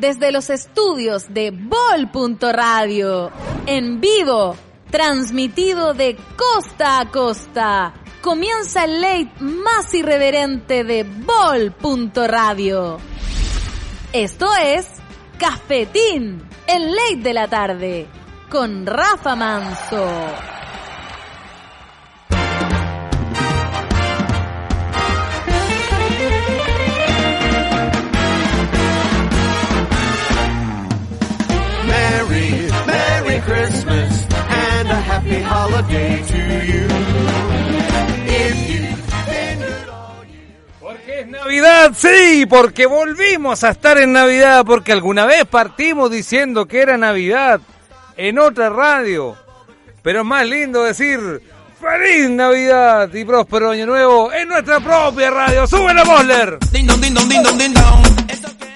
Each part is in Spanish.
Desde los estudios de Bol.radio, en vivo, transmitido de costa a costa. Comienza el late más irreverente de Bol.radio. Esto es Cafetín, el late de la tarde, con Rafa Manso. Happy holiday to you. Porque es Navidad, sí, porque volvimos a estar en Navidad, porque alguna vez partimos diciendo que era Navidad en otra radio. Pero es más lindo decir ¡Feliz Navidad y próspero año nuevo en nuestra propia radio! ¡Súbelo, Bosler!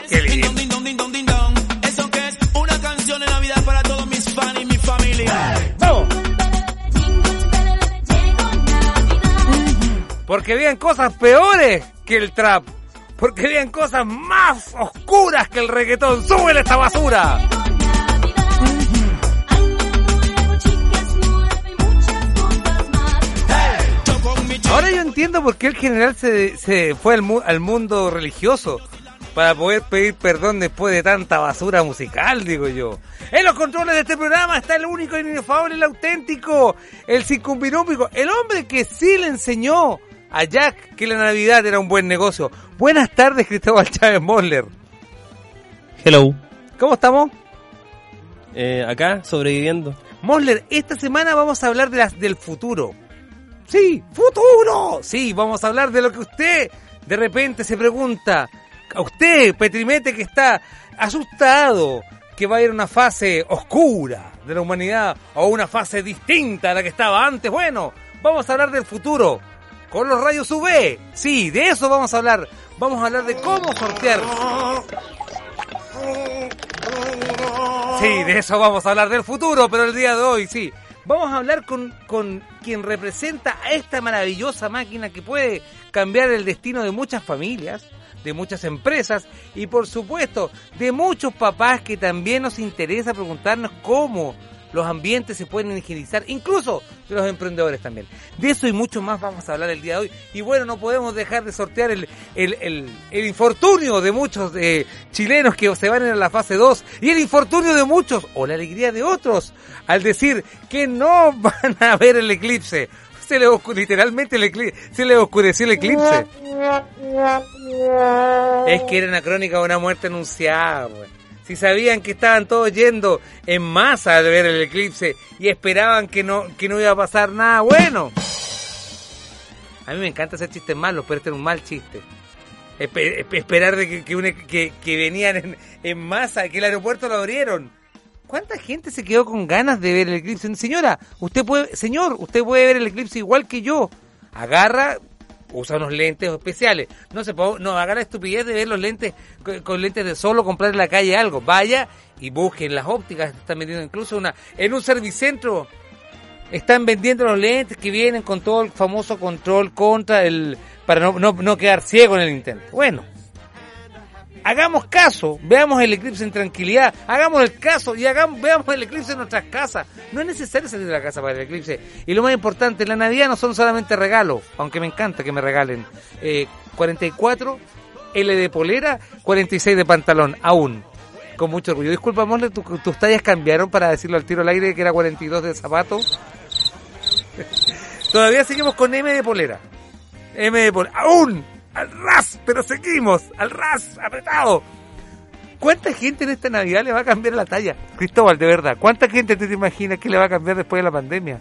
¡Qué lindo! Porque habían cosas peores que el trap. Porque habían cosas más oscuras que el reggaetón. ¡Súbele esta basura! Ahora yo entiendo por qué el general se, se fue al, al mundo religioso para poder pedir perdón después de tanta basura musical, digo yo. En los controles de este programa está el único, el inefable, el auténtico, el circunvinúmico, el hombre que sí le enseñó a Jack que la Navidad era un buen negocio. Buenas tardes, Cristóbal Chávez Mosler. Hello. ¿Cómo estamos? Eh, acá, sobreviviendo. Mosler, esta semana vamos a hablar de las, del futuro. Sí, futuro. Sí, vamos a hablar de lo que usted de repente se pregunta. A usted, Petrimete, que está asustado que va a ir una fase oscura de la humanidad o una fase distinta a la que estaba antes. Bueno, vamos a hablar del futuro con los rayos UV. Sí, de eso vamos a hablar. Vamos a hablar de cómo sortear. Sí, de eso vamos a hablar del futuro, pero el día de hoy sí. Vamos a hablar con, con quien representa a esta maravillosa máquina que puede cambiar el destino de muchas familias, de muchas empresas y por supuesto de muchos papás que también nos interesa preguntarnos cómo los ambientes se pueden higienizar, incluso de los emprendedores también. De eso y mucho más vamos a hablar el día de hoy. Y bueno, no podemos dejar de sortear el, el, el, infortunio de muchos eh, chilenos que se van a la fase 2 y el infortunio de muchos o la alegría de otros al decir que no van a ver el eclipse. Se le literalmente el eclipse, se le oscureció el eclipse. Es que era una crónica de una muerte anunciada, pues si sabían que estaban todos yendo en masa a ver el eclipse y esperaban que no, que no iba a pasar nada bueno. A mí me encanta hacer chistes malos, pero este era un mal chiste. esperar de que, que, que, venían en, en, masa, que el aeropuerto lo abrieron. ¿Cuánta gente se quedó con ganas de ver el eclipse? Señora, usted puede, señor, usted puede ver el eclipse igual que yo. Agarra, usa unos lentes especiales. No se no haga la estupidez de ver los lentes con, lentes de solo comprar en la calle algo. Vaya y busquen las ópticas, están vendiendo incluso una en un servicentro están vendiendo los lentes que vienen con todo el famoso control contra el para no, no, no quedar ciego en el intento. Bueno, hagamos caso, veamos el eclipse en tranquilidad, hagamos el caso y hagamos, veamos el eclipse en nuestras casas. No es necesario salir de la casa para el eclipse. Y lo más importante, la Navidad no son solamente regalos, aunque me encanta que me regalen. Eh, 44 L de polera, 46 de pantalón, aún. Con mucho orgullo. Disculpa, Mole, tus tallas cambiaron para decirlo al tiro al aire que era 42 de zapato. Todavía seguimos con M de polera. M de polera. Aún al ras, pero seguimos, al ras, apretado. ¿Cuánta gente en esta Navidad le va a cambiar la talla? Cristóbal, de verdad, ¿cuánta gente te imaginas que le va a cambiar después de la pandemia?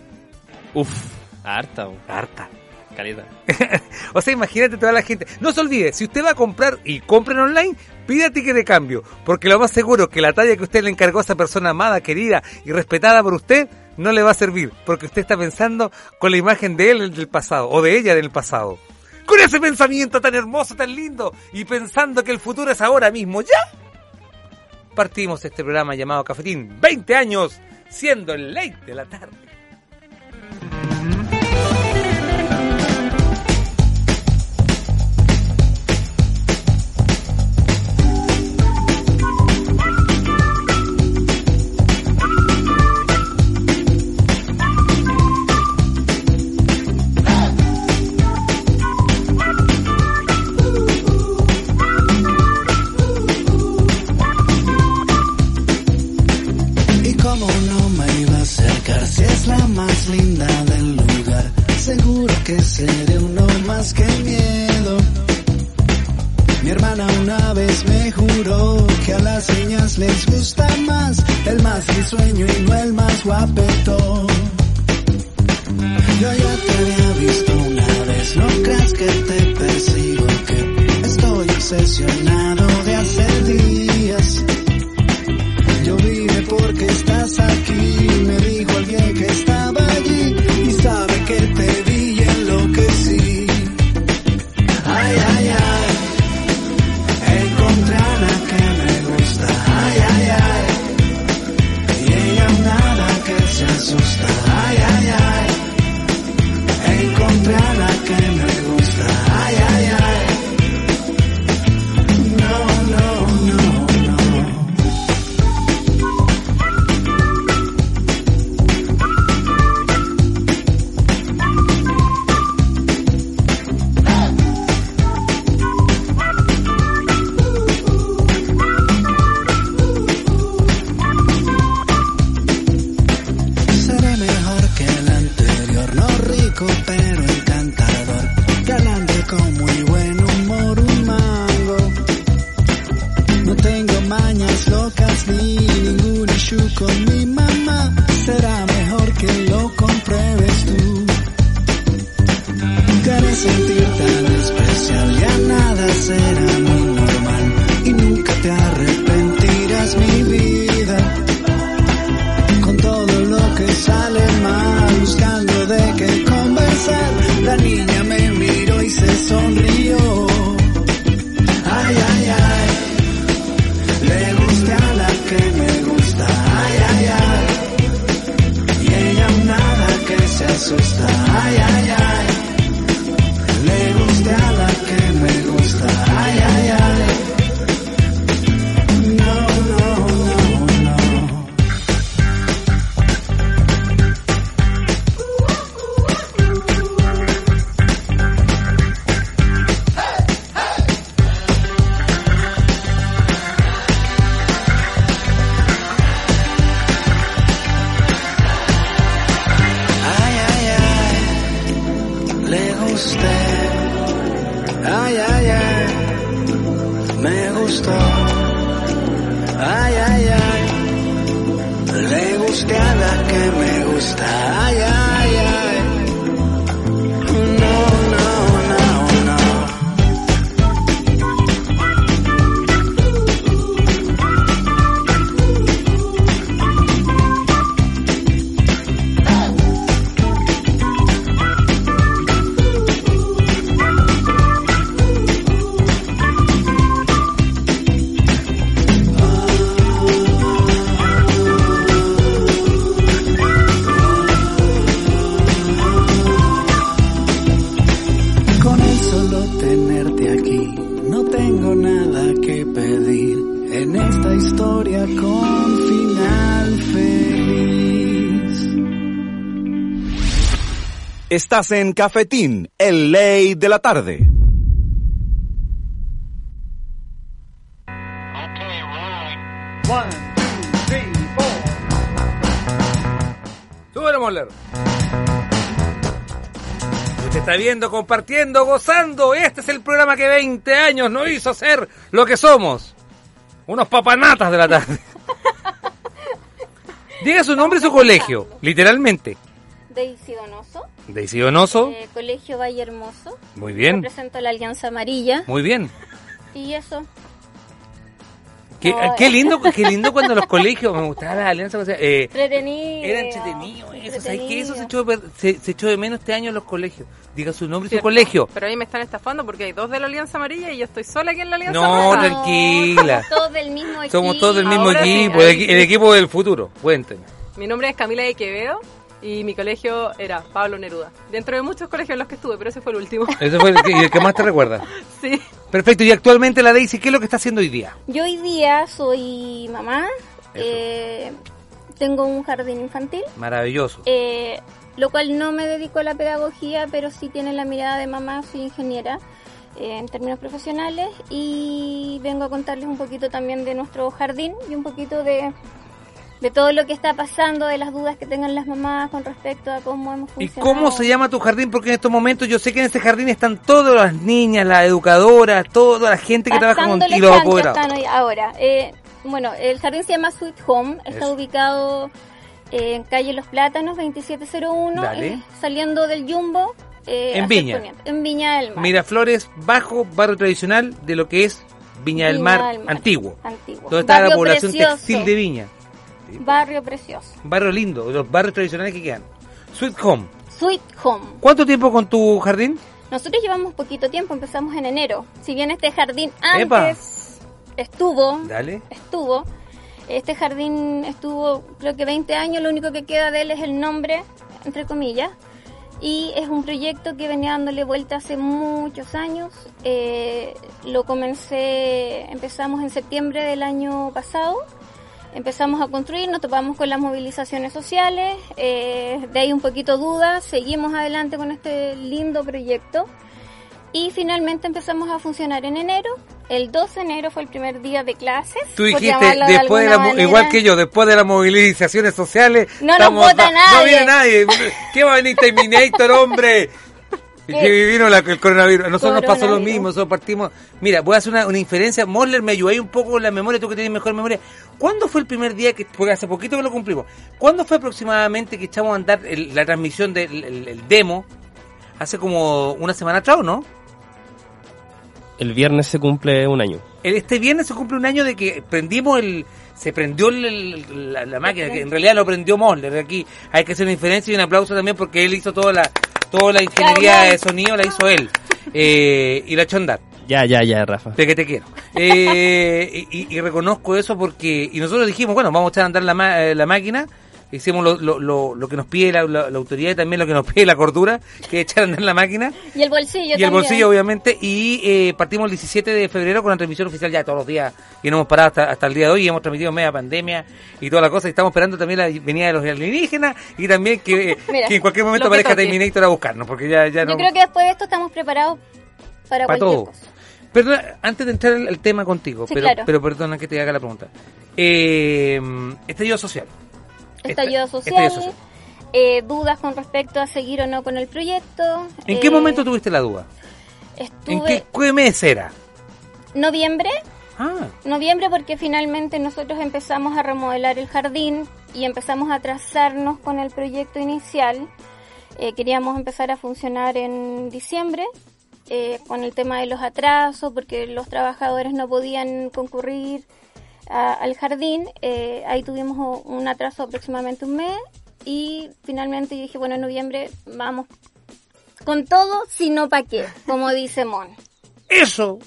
Uf, harta. Harta. Caleta. o sea, imagínate toda la gente. No se olvide, si usted va a comprar y compren online, pida ticket de cambio. Porque lo más seguro es que la talla que usted le encargó a esa persona amada, querida y respetada por usted, no le va a servir. Porque usted está pensando con la imagen de él del pasado, o de ella del pasado. Con ese pensamiento tan hermoso, tan lindo, y pensando que el futuro es ahora mismo, ¿ya? Partimos este programa llamado Cafetín. 20 años siendo el late de la tarde. Más que miedo. Mi hermana una vez me juró que a las niñas les gusta más el más risueño y no el más guapetón. Yo ya te había visto una vez, no creas que te persigo, que estoy obsesionado Estás en Cafetín, el ley de la tarde. Súbelo, Moller. Usted está viendo, compartiendo, gozando. Este es el programa que 20 años nos hizo ser lo que somos. Unos papanatas de la tarde. Diga su nombre y su colegio, literalmente. Daisy Donoso. Daisy Donoso. eh, Colegio Valle Hermoso. Muy bien. Represento la Alianza Amarilla. Muy bien. Y eso. Qué, No, qué eh. lindo, qué lindo cuando los colegios, me gustaba la alianza, o sea, eh, Entretenido. era entretenido eso, ¿sabes qué? Eso se echó, de se, se echó de menos este año en los colegios. Diga su nombre y su colegio. Pero ahí me están estafando porque hay dos de la Alianza Amarilla y yo estoy sola aquí en la Alianza No, tranquila. Somos todos del mismo equipo. Somos todos del mismo Ahora equipo, el, el equipo del futuro. Cuéntenme. Mi nombre es Camila de Quevedo y mi colegio era Pablo Neruda. Dentro de muchos colegios en los que estuve, pero ese fue el último. Ese fue el que, y el que más te recuerda. sí. Perfecto, y actualmente la Daisy, ¿qué es lo que está haciendo hoy día? Yo hoy día soy mamá. eh, tengo un jardín infantil. Maravilloso. eh, lo cual no me dedico a la pedagogía, pero sí tiene la mirada de mamá, soy ingeniera eh, en términos profesionales y vengo a contarles un poquito también de nuestro jardín y un poquito de, de todo lo que está pasando, de las dudas que tengan las mamás con respecto a cómo hemos ¿Y funcionado. cómo se llama tu jardín? Porque en estos momentos yo sé que en ese jardín están todas las niñas, las educadoras, toda la gente que trabaja contigo, los están hoy- ahora. eh, bueno, el jardín se llama Sweet Home, está Eso. ubicado eh, en calle Los Plátanos 2701, Dale. eh, saliendo del Jumbo. eh, En Viña. poniente, en Viña del Mar. Miraflores, bajo barrio tradicional de lo que es Viña del Mar, del Mar. antiguo. Antiguo. Donde está la población precioso. textil de Viña. Barrio precioso. Barrio lindo, los barrios tradicionales que quedan. Sweet Home. Sweet Home. ¿Cuánto tiempo con tu jardín? Nosotros llevamos poquito tiempo, empezamos en enero. Si bien este jardín Epa. antes estuvo, Dale. estuvo, este jardín estuvo creo que 20 años, lo único que queda de él es el nombre, entre comillas. Y es un proyecto que venía dándole vuelta hace muchos años. Eh, lo comencé, empezamos en septiembre del año pasado. Empezamos a construir, nos topamos con las movilizaciones sociales, eh, de ahí un poquito dudas, seguimos adelante con este lindo proyecto y finalmente empezamos a funcionar en enero. El 12 de enero fue el primer día de clases. Tú dijiste, de después de la, manera. igual que yo, después de las movilizaciones sociales... No nos vota ba- No nadie. viene nadie. ¿Qué va a venir Terminator, hombre? Y que vino la- el coronavirus. A nosotros nos pasó lo mismo, nosotros partimos... Mira, voy a hacer una, una inferencia. Mosler, me ayudó ahí un poco con la memoria, tú que tienes mejor memoria. ¿Cuándo fue el primer día que... Porque hace poquito que lo cumplimos. ¿Cuándo fue aproximadamente que echamos a andar el- la transmisión del el- el demo? Hace como una semana atrás, ¿o ¿no? El viernes se cumple un año. El- Este viernes se cumple un año de que prendimos el. Se prendió el- el- la, la máquina, que en realidad lo prendió Moller. Aquí hay que hacer una diferencia y un aplauso también porque él hizo toda la, toda la ingeniería de sonido, la hizo él. Eh, y la echó a andar. Ya, ya, ya, Rafa. De que te quiero. Eh, y, y reconozco eso porque. Y nosotros dijimos, bueno, vamos a echar a andar la, ma- eh, la máquina. Hicimos lo, lo, lo, lo que nos pide la, la- la autoridad y también lo que nos pide la cordura, que es echar a andar la máquina. Y el bolsillo Y el bolsillo, obviamente. Y eh, partimos el 17 de febrero con la transmisión oficial ya todos los días. Y no hemos parado hasta, hasta el día de hoy. Y hemos transmitido media pandemia y toda la cosa. Y estamos esperando también la venida de los alienígenas. Y también que, Mira, que en cualquier momento aparezca. Terminator a buscarnos. Porque ya, ya no. Yo creo que después de esto estamos preparados para, para cualquier todo. cosa. Perdona, antes de entrar al, al tema contigo, Sí, pero, claro. pero perdona que te haga la pregunta. Eh, estallido social. Estallido Esta- social, estallido social. eh, dudas con respecto a seguir o no con el proyecto. ¿En qué eh, momento tuviste la duda? Estuve ¿En qué, qué mes era? noviembre, Ah, noviembre porque finalmente nosotros empezamos a remodelar el jardín y empezamos a trazarnos con el proyecto inicial. Eh, queríamos empezar a funcionar en diciembre eh, con el tema de los atrasos porque los trabajadores no podían concurrir a- al jardín. Eh, ahí tuvimos un atraso aproximadamente un mes y finalmente yo dije, bueno, en noviembre vamos con todo, sino para qué, como dice Mon. eso.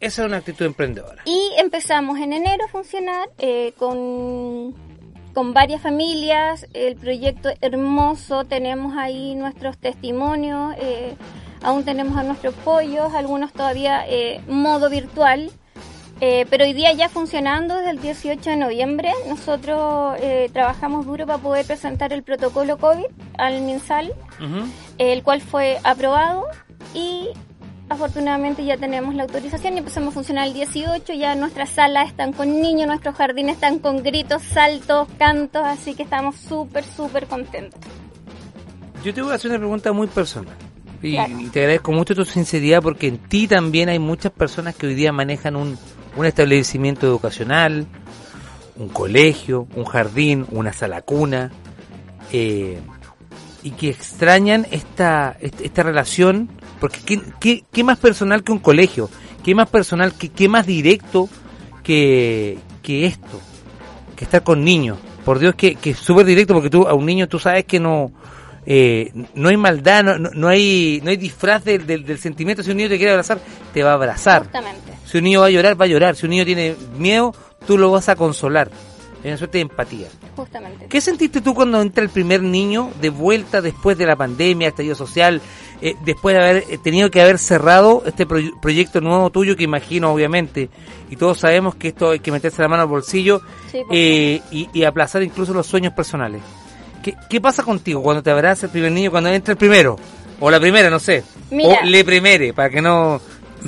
Esa es una actitud emprendedora. Y empezamos en enero a funcionar eh, con, con varias familias, el proyecto hermoso, tenemos ahí nuestros testimonios, eh, aún tenemos a nuestros pollos, algunos todavía eh, modo virtual, eh, pero hoy día ya funcionando desde el 18 de noviembre, nosotros eh, trabajamos duro para poder presentar el protocolo COVID al MinSal, el cual fue aprobado y afortunadamente ya tenemos la autorización y empezamos a funcionar el 18, ya nuestras salas están con niños, nuestros jardines están con gritos, saltos, cantos, así que estamos súper, súper contentos. Yo te voy a hacer una pregunta muy personal. Y, Claro. y te agradezco mucho tu sinceridad porque en ti también hay muchas personas que hoy día manejan un, un establecimiento educacional, un colegio, un jardín, una sala cuna. Eh, y que extrañan esta, esta, relación, porque ¿qué, qué, qué más personal que un colegio? ¿Qué más personal, qué, qué más directo que, que esto? Que estar con niños. Por Dios que, que es súper directo, porque tú a un niño tú sabes que no... eh, no hay maldad, no, hay no hay disfraz del, del, del sentimiento. Si un niño te quiere abrazar, te va a abrazar. Si un niño va a llorar, va a llorar. Si un niño tiene miedo, tú lo vas a consolar. Hay una suerte de empatía. Justamente. ¿Qué sentiste tú cuando entra el primer niño de vuelta después de la pandemia, estallido social, eh, después de haber eh, tenido que haber cerrado este proy- proyecto nuevo tuyo, que imagino obviamente, y todos sabemos que esto hay que meterse la mano al bolsillo Sí, eh, y, y aplazar incluso los sueños personales? ¿Qué, ¿Qué pasa contigo cuando te abraza el primer niño, cuando entra el primero? O la primera, no sé. Mira. O le primere, para que no...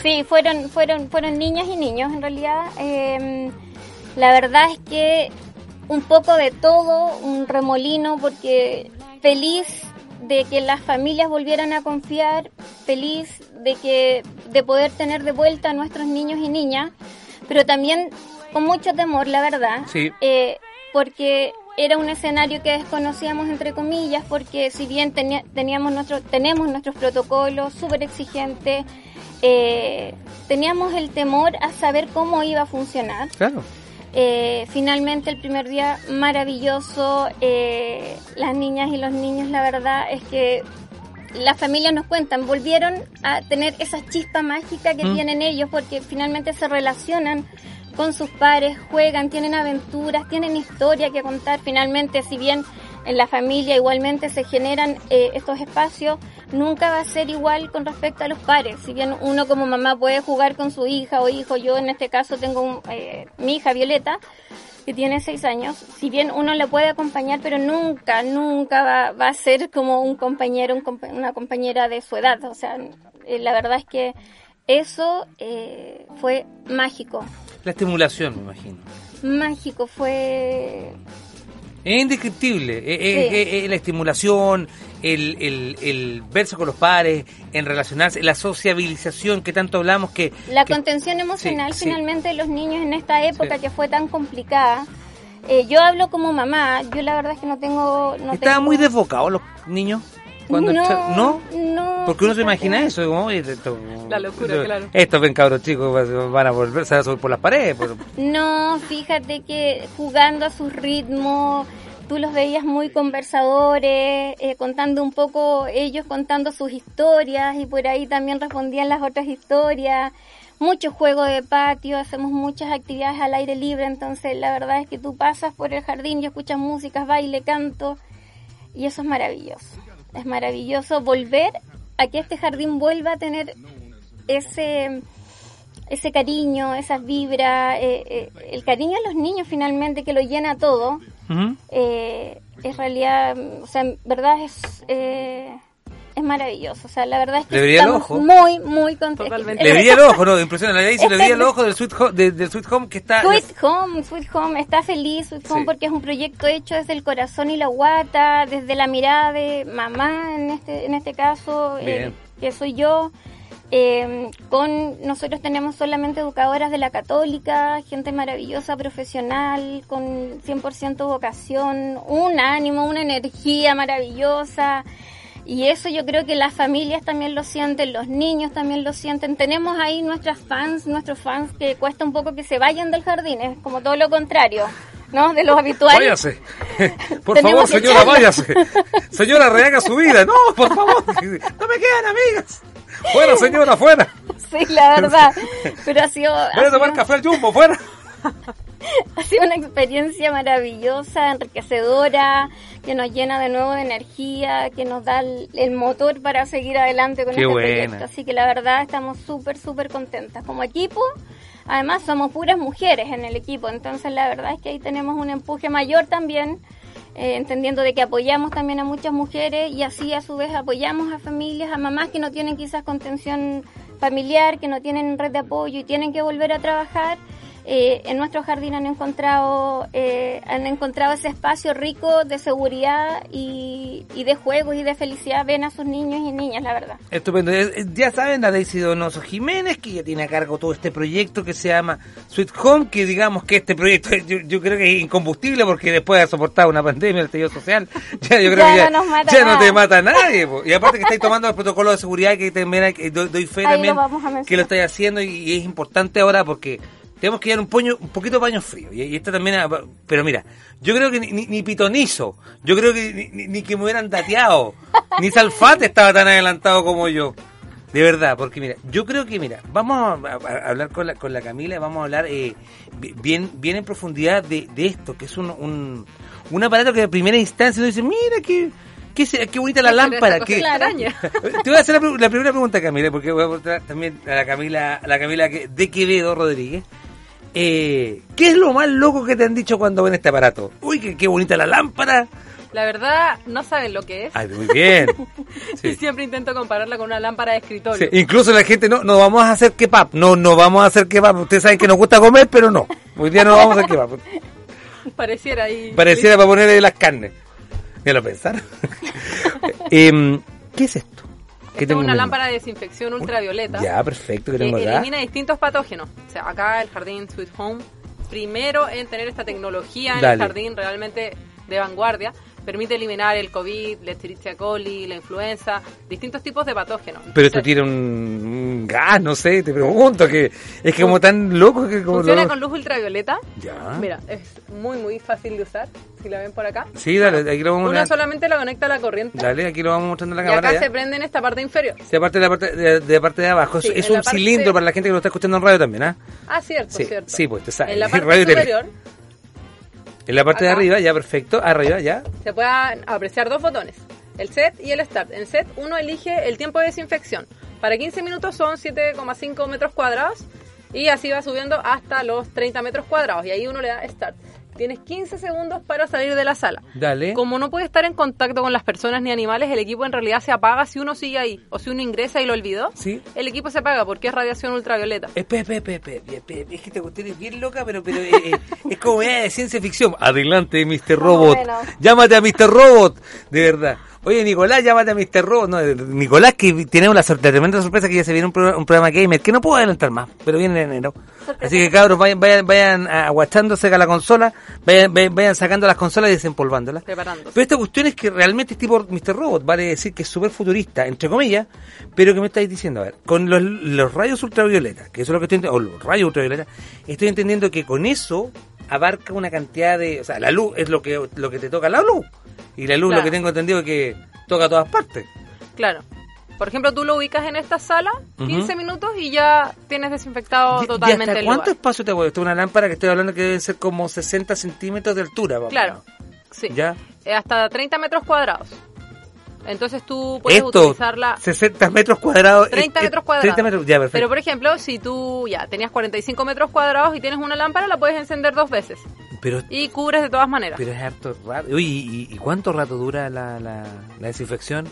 Sí, fueron, fueron, fueron niñas y niños en realidad. Eh, la verdad es que un poco de todo, un remolino, porque feliz de que las familias volvieran a confiar, feliz de que de poder tener de vuelta a nuestros niños y niñas, pero también con mucho temor, la verdad, Sí. eh, porque era un escenario que desconocíamos entre comillas, porque si bien tenía- teníamos nuestro, tenemos nuestros protocolos súper exigentes, eh, teníamos el temor a saber cómo iba a funcionar. Claro. Eh, finalmente el primer día maravilloso, eh, las niñas y los niños, la verdad es que las familias nos cuentan, volvieron a tener esa chispa mágica que Mm. tienen ellos porque finalmente se relacionan con sus pares, juegan, tienen aventuras, tienen historia que contar. Finalmente, si bien en la familia igualmente se generan eh, estos espacios, nunca va a ser igual con respecto a los pares. Si bien uno como mamá puede jugar con su hija o hijo, yo en este caso tengo un, eh, mi hija Violeta, que tiene seis años, si bien uno le puede acompañar, pero nunca, nunca va, va a ser como un compañero, un compa- una compañera de su edad. O sea, eh, la verdad es que eso eh, fue mágico. La estimulación, me imagino. Mágico, fue... Es indescriptible. Sí. la estimulación, el, el, el verse con los pares, en relacionarse, la sociabilización que tanto hablamos que... La que- contención emocional sí. finalmente de los niños en esta época que fue tan complicada. Eh, yo hablo como mamá, yo la verdad es que no tengo... No ¿Estaban tengo- muy desbocados los niños? Cuando No, ¿No? no, Porque uno se imagina eso. como, oye, esto- La locura, esto- claro. Estos ven cabros chicos, van- van a volver, se van a subir por las paredes. por- No, fíjate que jugando a su ritmo, tú los veías muy conversadores, eh, contando un poco, ellos contando sus historias y por ahí también respondían las otras historias. Mucho juego de patio, hacemos muchas actividades al aire libre, entonces la verdad es que tú pasas por el jardín y escuchas músicas, baile, canto y eso es maravilloso. Es maravilloso volver a que este jardín vuelva a tener ese ese cariño, esas vibras, eh, eh, el cariño a los niños finalmente que lo llena todo, eh, es realidad, o sea, en verdad es eh, es maravilloso, o sea, la verdad es que Le brilla el estamos ojo. muy, muy contentos. Le brilla el ojo, ¿no? Impresionante. Le dice, le Este- brilla el ojo del Sweet Home, de- del Sweet Home que está... Sweet Home, Sweet Home, está feliz Sweet Home Sí. porque es un proyecto hecho desde el corazón y la guata, desde la mirada de mamá en este, en este caso, eh, que soy yo. Eh, con nosotros tenemos solamente educadoras de la católica, gente maravillosa, profesional, con 100% vocación, un ánimo, una energía maravillosa. Y eso yo creo que las familias también lo sienten, los niños también lo sienten. Tenemos ahí nuestras fans, nuestros fans que cuesta un poco que se vayan del jardín, es como todo lo contrario, ¿no? De los habituales. Váyase. Por favor, señora, váyase. Señora, rehaga su vida. No, por favor. No me quedan amigas. Fuera, señora, fuera. Sí, la verdad. Pero ha sido, Voy a tomar café al jumbo, fuera. ha sido una experiencia maravillosa, enriquecedora, que nos llena de nuevo de energía, que nos da el, el motor para seguir adelante con Qué este buena. proyecto. Así que la verdad estamos súper, súper contentas. Como equipo, además somos puras mujeres en el equipo, entonces la verdad es que ahí tenemos un empuje mayor también. eh, entendiendo de que apoyamos también a muchas mujeres y así a su vez apoyamos a familias, a mamás que no tienen quizás contención familiar, que no tienen red de apoyo y tienen que volver a trabajar eh, en nuestro jardín han encontrado eh, han encontrado ese espacio rico de seguridad y, y de juegos y de felicidad ven a sus niños y niñas la verdad Estupendo. Eh, eh, Ya saben, a Daisy Donoso Jiménez, que ya tiene a cargo todo este proyecto que se llama Sweet Home, que digamos que este proyecto yo, yo creo que es incombustible porque después de haber soportado una pandemia, el estallido social, ya yo creo Ya que ya, no nos mata ya no te mata nadie. po. Y aparte que estáis tomando el protocolo de seguridad que también doy, doy fe Ahí también a que lo estáis haciendo y, y es importante ahora porque tenemos que llevar un, puño, un poquito de paño frío. Y, y esto también, pero mira, yo creo que ni, ni, ni pitonizo, yo creo que ni, ni- que me hubieran dateado, ni Salfate estaba tan adelantado como yo. De verdad, porque mira, yo creo que, mira, vamos a, hablar con la, con la Camila vamos a hablar eh, bi- bien, bien en profundidad de, de esto, que es un, un, un aparato que a primera instancia uno dice, mira, qué, qué, qué bonita la Pero esta lámpara. qué- te voy a hacer la, primera pregunta, Camila, porque voy a preguntar también a la Camila, a la Camila que- de Quevedo Rodríguez. Eh, ¿Qué es lo más loco que te han dicho cuando ven este aparato? Uy, qué, qué bonita la lámpara. La verdad, no saben lo que es. Ay, muy bien. Y Sí. siempre intento compararla con una lámpara de escritorio. Sí, Incluso la gente, no, no vamos a hacer kebab. No, no vamos a hacer kebab. Ustedes saben que nos gusta comer, pero no. Hoy día no vamos a hacer kebab. Pareciera ahí. Pareciera para ponerle las carnes. Ya lo pensaron. Em, ¿Qué es esto? ¿Qué Esta es tengo en una lámpara de desinfección ultravioleta. Ya, perfecto, que que tengo acá. elimina distintos patógenos. O sea, acá el jardín Sweet Home, primero en tener esta tecnología en Dale. el jardín realmente de vanguardia, permite eliminar el COVID, la Escherichia coli, la influenza, distintos tipos de patógenos. Pero esto tiene un, un gas, no sé, te pregunto, que es que como tan loco que como Funciona lo- con luz ultravioleta. Ya. Mira, es muy, muy fácil de usar. Si la ven por acá. Sí, dale, aquí lo vamos Una a solamente la conecta a la corriente. Dale, aquí lo vamos mostrando en la y cámara. acá ya. se prende en esta parte inferior. Sí, aparte de la parte de, de la parte de abajo. Sí, es un cilindro para la gente que lo está escuchando en radio también, ¿ah? Ah, cierto, Sí, cierto. sí, pues te sabes. En la parte y superior En la parte de arriba, ya, perfecto. Arriba, ya. se pueden apreciar dos botones, el set y el start. En el set uno elige el tiempo de desinfección. Para 15 minutos son 7,5 metros cuadrados y así va subiendo hasta los 30 metros cuadrados y ahí uno le da start. Tienes 15 segundos para salir de la sala. Dale. Como no puede estar en contacto con las personas ni animales, el equipo en realidad se apaga si uno sigue ahí. O si uno ingresa y lo olvidó, Sí. el equipo se apaga porque es radiación ultravioleta. Espera, espera, espera, Es que esta cuestión es bien loca, pero, pero eh, eh, es como de ciencia ficción. Adelante, Mr. Robot. bueno. Llámate a Mr. Robot. De verdad. Oye, Nicolás, llámate a Mr. Robot. No, eh, Nicolás, que tenemos la, la tremenda sorpresa que ya se viene un, programa, un programa gamer, que no puedo adelantar más, pero viene en enero. Así que cabros, vayan, vayan, vayan aguachándose a la consola, vayan, vayan, vayan sacando las consolas y desempolvándolas. Preparándose. Pero esta cuestión es que realmente es tipo Mr. Robot, vale decir que es súper futurista, entre comillas, pero que me estáis diciendo, a ver, con los, los rayos ultravioletas, que eso es lo que estoy entendiendo, o los rayos ultravioletas, estoy entendiendo que con eso abarca una cantidad de, o sea, la luz es lo que lo que te toca la luz, y la luz Claro. lo que tengo entendido es que toca a todas partes. Claro. Por ejemplo, tú lo ubicas en esta sala, Ujú. 15 minutos y ya tienes desinfectado ¿Y- ¿Y totalmente hasta el cuánto lugar. espacio te es una lámpara que estoy hablando que deben ser como 60 centímetros de altura. o Claro, sí. ¿Ya? Eh, hasta 30 metros cuadrados. Entonces tú puedes Esto, utilizarla 60 metros cuadrados. 30 eh, eh, metros cuadrados. 30 metros, ya, perfecto. Pero por ejemplo, si tú ya tenías 45 metros cuadrados y tienes una lámpara, la puedes encender dos veces. Pero Y cubres de todas maneras. Pero es harto rato. Uy, ¿y, y cuánto rato dura la, la, la desinfección?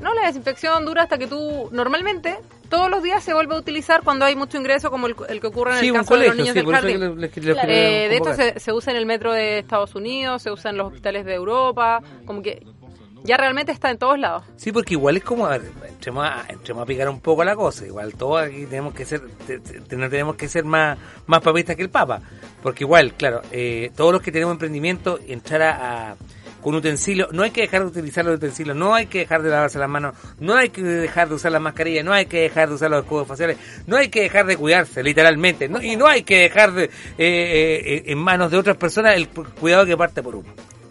No, la desinfección dura hasta que tú normalmente todos los días se vuelve a utilizar cuando hay mucho ingreso como el, el que ocurre en sí, el caso de los niños sí, del jardín. que les- les- les Claro. Eh, de hecho, se, se usa en el metro de Estados Unidos, se usa en los hospitales de Europa, como que ya realmente está en todos lados. Sí, porque igual es como, a ver, entremos a, entremos a picar un poco la cosa. Igual todos aquí tenemos que ser, te- tenemos que ser más, más papistas que el Papa. Porque igual, claro, eh, todos los que tenemos emprendimiento, entrar a, a- con utensilios, no hay que dejar de utilizar los utensilios, no hay que dejar de lavarse las manos, no hay que dejar de usar las mascarillas, no hay que dejar de usar los escudos faciales, no hay que dejar de cuidarse, literalmente, ¿no? y no hay que dejar de, eh, eh, en manos de otras personas el cuidado que parte por uno.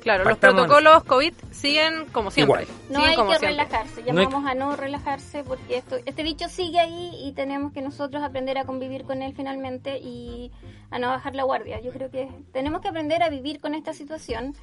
Claro, los protocolos COVID siguen como siempre. Igual. No siguen hay como que siempre. relajarse, No hay llamamos a no relajarse porque esto, este bicho sigue ahí y tenemos que nosotros aprender a convivir con él finalmente y a no bajar la guardia. Yo creo que tenemos que aprender a vivir con esta situación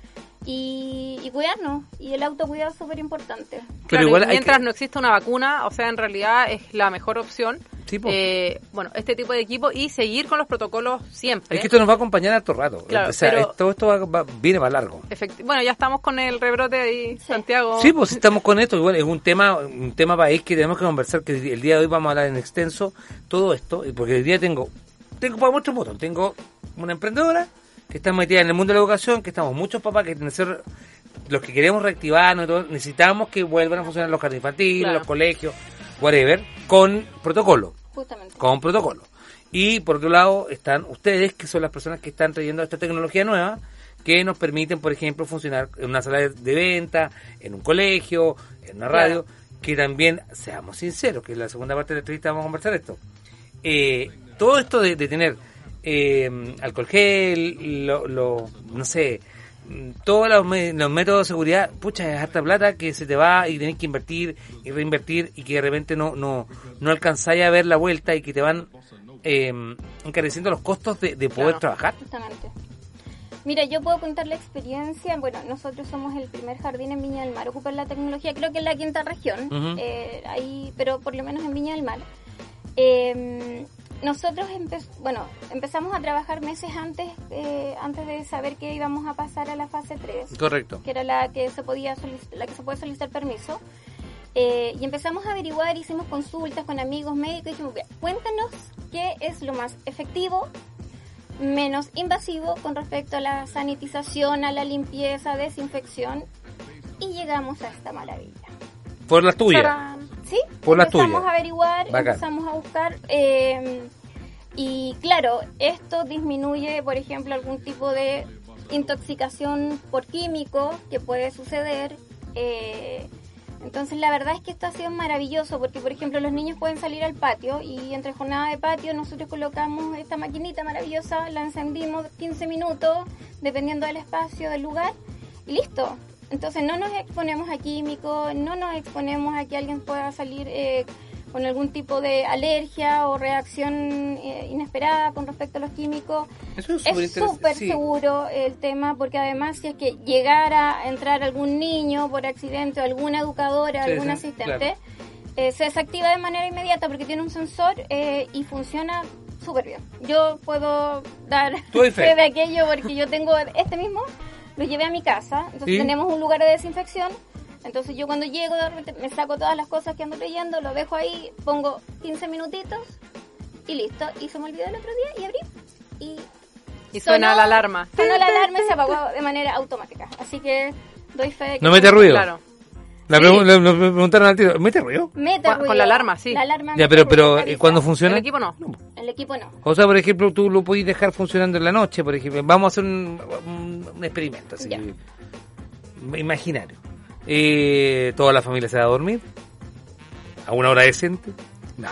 y, y cuidarnos y el autocuidado es súper importante. Pero Claro, igual mientras que- no exista una vacuna, o sea, en realidad es la mejor opción. Eh, bueno, este tipo de equipo y seguir con los protocolos siempre. Es que esto nos va a acompañar harto rato. Claro, o sea, pero- todo esto va- va- viene para largo. Efecti- bueno, ya estamos con el rebrote ahí, Santiago. Sí, pues estamos con esto. Igual es un tema, un tema país que tenemos que conversar. Que el día de hoy vamos a hablar en extenso todo esto, porque el día tengo tengo para muchos votos. Tengo una emprendedora que está metida en el mundo de la educación, que estamos muchos papás que ser los que queremos todo, necesitamos que vuelvan a funcionar los jardines infantiles, Claro. los colegios, whatever, con protocolo, Justamente. con protocolo. Y por otro lado están ustedes, que son las personas que están trayendo esta tecnología nueva, que nos permiten, por ejemplo, funcionar en una sala de- de venta, en un colegio, en una radio, que también, seamos sinceros, que en la segunda parte de la entrevista vamos a conversar esto. Eh, todo esto de, de tener eh, alcohol gel, lo, lo- no sé, todos los, métodos de seguridad, pucha, es harta plata que se te va y tenés que invertir y reinvertir y que de repente no, no, no alcanzáis a ver la vuelta y que te van eh, encareciendo los costos de, de poder Claro. trabajar. Justamente. Mira, yo puedo contar la experiencia. Bueno, nosotros somos el primer jardín en Viña del Mar. Ocupan la tecnología, creo que en la quinta región, Ujú. eh, ahí, pero por lo menos en Viña del Mar. Eh, nosotros empe- bueno, empezamos a trabajar meses antes, eh, antes de saber que íbamos a pasar a la fase 3 Correcto. que era la que se podía la que se puede solicitar permiso. Eh, y empezamos a averiguar, hicimos consultas con amigos médicos y dijimos, "Bien, cuéntanos qué es lo más efectivo, menos invasivo con respecto a la sanitización, a la limpieza, desinfección. Y llegamos a esta maravilla. Por tuyas. Tarán. Sí, Por las empezamos a averiguar, Bacán. empezamos a buscar. eh, y claro, esto disminuye, por ejemplo, algún tipo de intoxicación por químico que puede suceder. eh, entonces, la verdad es que esto ha sido maravilloso porque, por ejemplo, los niños pueden salir al patio y entre jornada de patio nosotros colocamos esta maquinita maravillosa, la encendimos 15 minutos, dependiendo del espacio, del lugar, y listo. Entonces no nos exponemos a químicos, no nos exponemos a que alguien pueda salir eh, con algún tipo de alergia o reacción eh, inesperada con respecto a los químicos. Eso es súper sí. seguro el tema porque además si es que llegara a entrar algún niño por accidente o alguna educadora, Sí, algún sí, asistente, eh, se desactiva de manera inmediata porque tiene un sensor eh, y funciona súper bien. Yo puedo dar fe. de aquello porque yo tengo este mismo, lo llevé a mi casa, entonces tenemos un lugar de desinfección. Entonces yo cuando llego de repente me saco todas las cosas que ando leyendo, lo dejo ahí, pongo 15 minutitos y listo. Y se me olvidó el otro día y abrí y Y suena sonó- la alarma. Sonó la alarma y se apagó de manera automática. Así que doy fe de que No mete ruido. Claro. La Sí. le- preguntaron al tiro, ¿mete ruido? Mete Con- ruido. con la alarma, sí. La alarma Ya, pero, pero avisa. ¿y cuando funciona? El equipo no. El equipo no. O sea, por ejemplo, tú lo podés dejar funcionando en la noche, por ejemplo. Vamos a hacer un, un- un experimento así. Ya. Imaginario. Eh, ¿Toda la familia se va a dormir? ¿A una hora decente? No.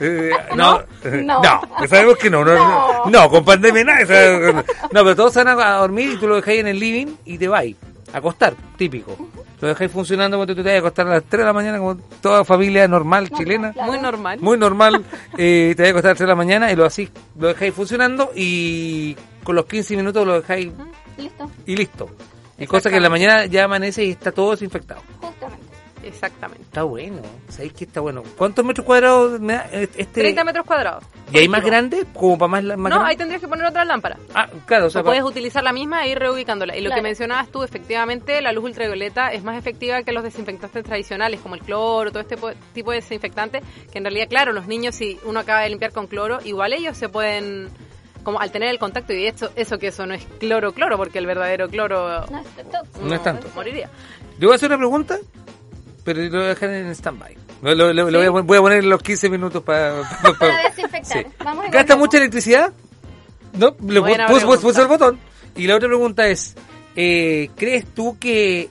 Eh, no. No. No. Sabemos que no. No, no. No. no, con pandemia nada. No, pero todos se van a dormir y tú lo dejáis en el living y te vais a acostar, típico. Lo dejáis funcionando cuando tú te vas a acostar a las 3 de la mañana como toda familia normal chilena claro. Muy normal. muy normal, eh, te vas a acostar a las 3 de la mañana y lo así, lo dejáis funcionando y con los 15 minutos lo dejáis Listo. y listo. Y cosa que en la mañana ya amanece y está todo desinfectado. Justamente. Exactamente. Está bueno, ¿sabéis que está bueno? ¿Cuántos metros cuadrados me da este? 30 metros cuadrados. ¿Y hay más grande? ¿Como para más, más No, grande? ahí tendrías que poner otra lámpara. Ah, claro, o sea, O puedes utilizar la misma e ir reubicándola. Y lo Claro. que mencionabas tú, efectivamente, la luz ultravioleta es más efectiva que los desinfectantes tradicionales, como el cloro, todo este po- tipo de desinfectante, que en realidad, claro, los niños, si uno acaba de limpiar con cloro, igual ellos se pueden, como al tener el contacto, y esto, eso que eso no es cloro, cloro, porque el verdadero cloro No es tóxico. No es tanto. moriría. Yo voy a hacer una pregunta, pero lo voy a dejar en stand-by. Lo, lo- lo- lo voy, a, voy a poner los 15 minutos para... Para desinfectar. Vamos ¿Gasta mucha electricidad? No, le puse, puse- puse el botón. Y la otra pregunta es, eh, ¿crees tú que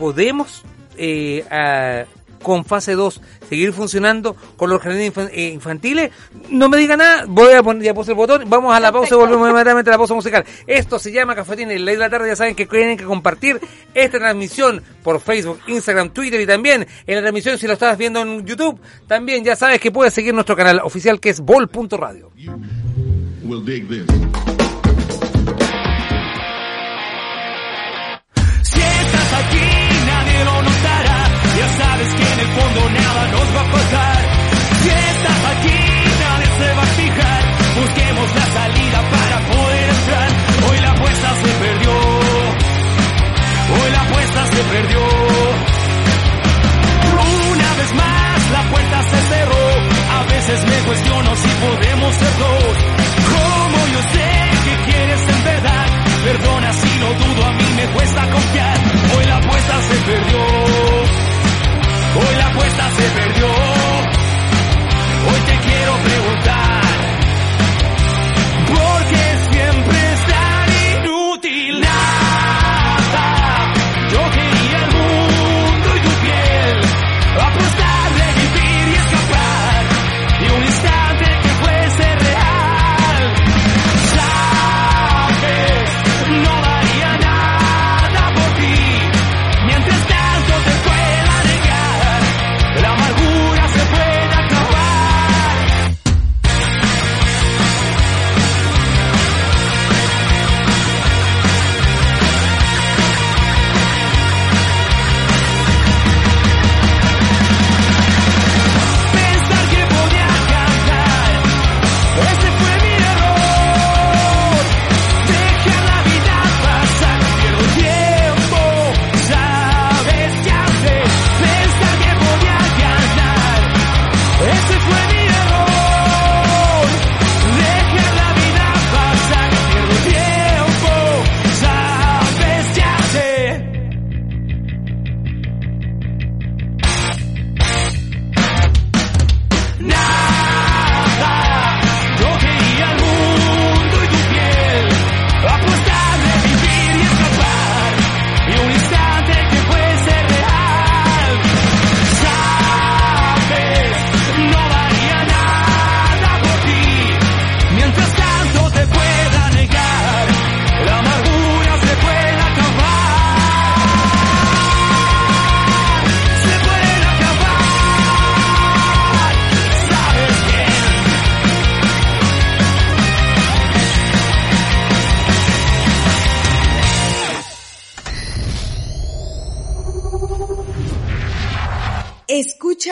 podemos eh, a- con fase 2 seguir funcionando con los jardines eh, infantiles? No me diga nada, voy a poner, ya puse el botón, vamos a la pausa y volvemos inmediatamente a la pausa musical. Esto se llama Cafetín en la de la tarde, ya saben que tienen que compartir esta transmisión por Facebook, Instagram, Twitter y también en la transmisión si lo estás viendo en YouTube, también ya sabes que puedes seguir nuestro canal oficial que es bol.radio. veces me cuestiono si podemos ser dos. Como yo sé que quieres en verdad, perdona si no dudo, a mí me cuesta confiar. Hoy la apuesta se perdió. Hoy la apuesta se perdió. Hoy te quiero preguntar.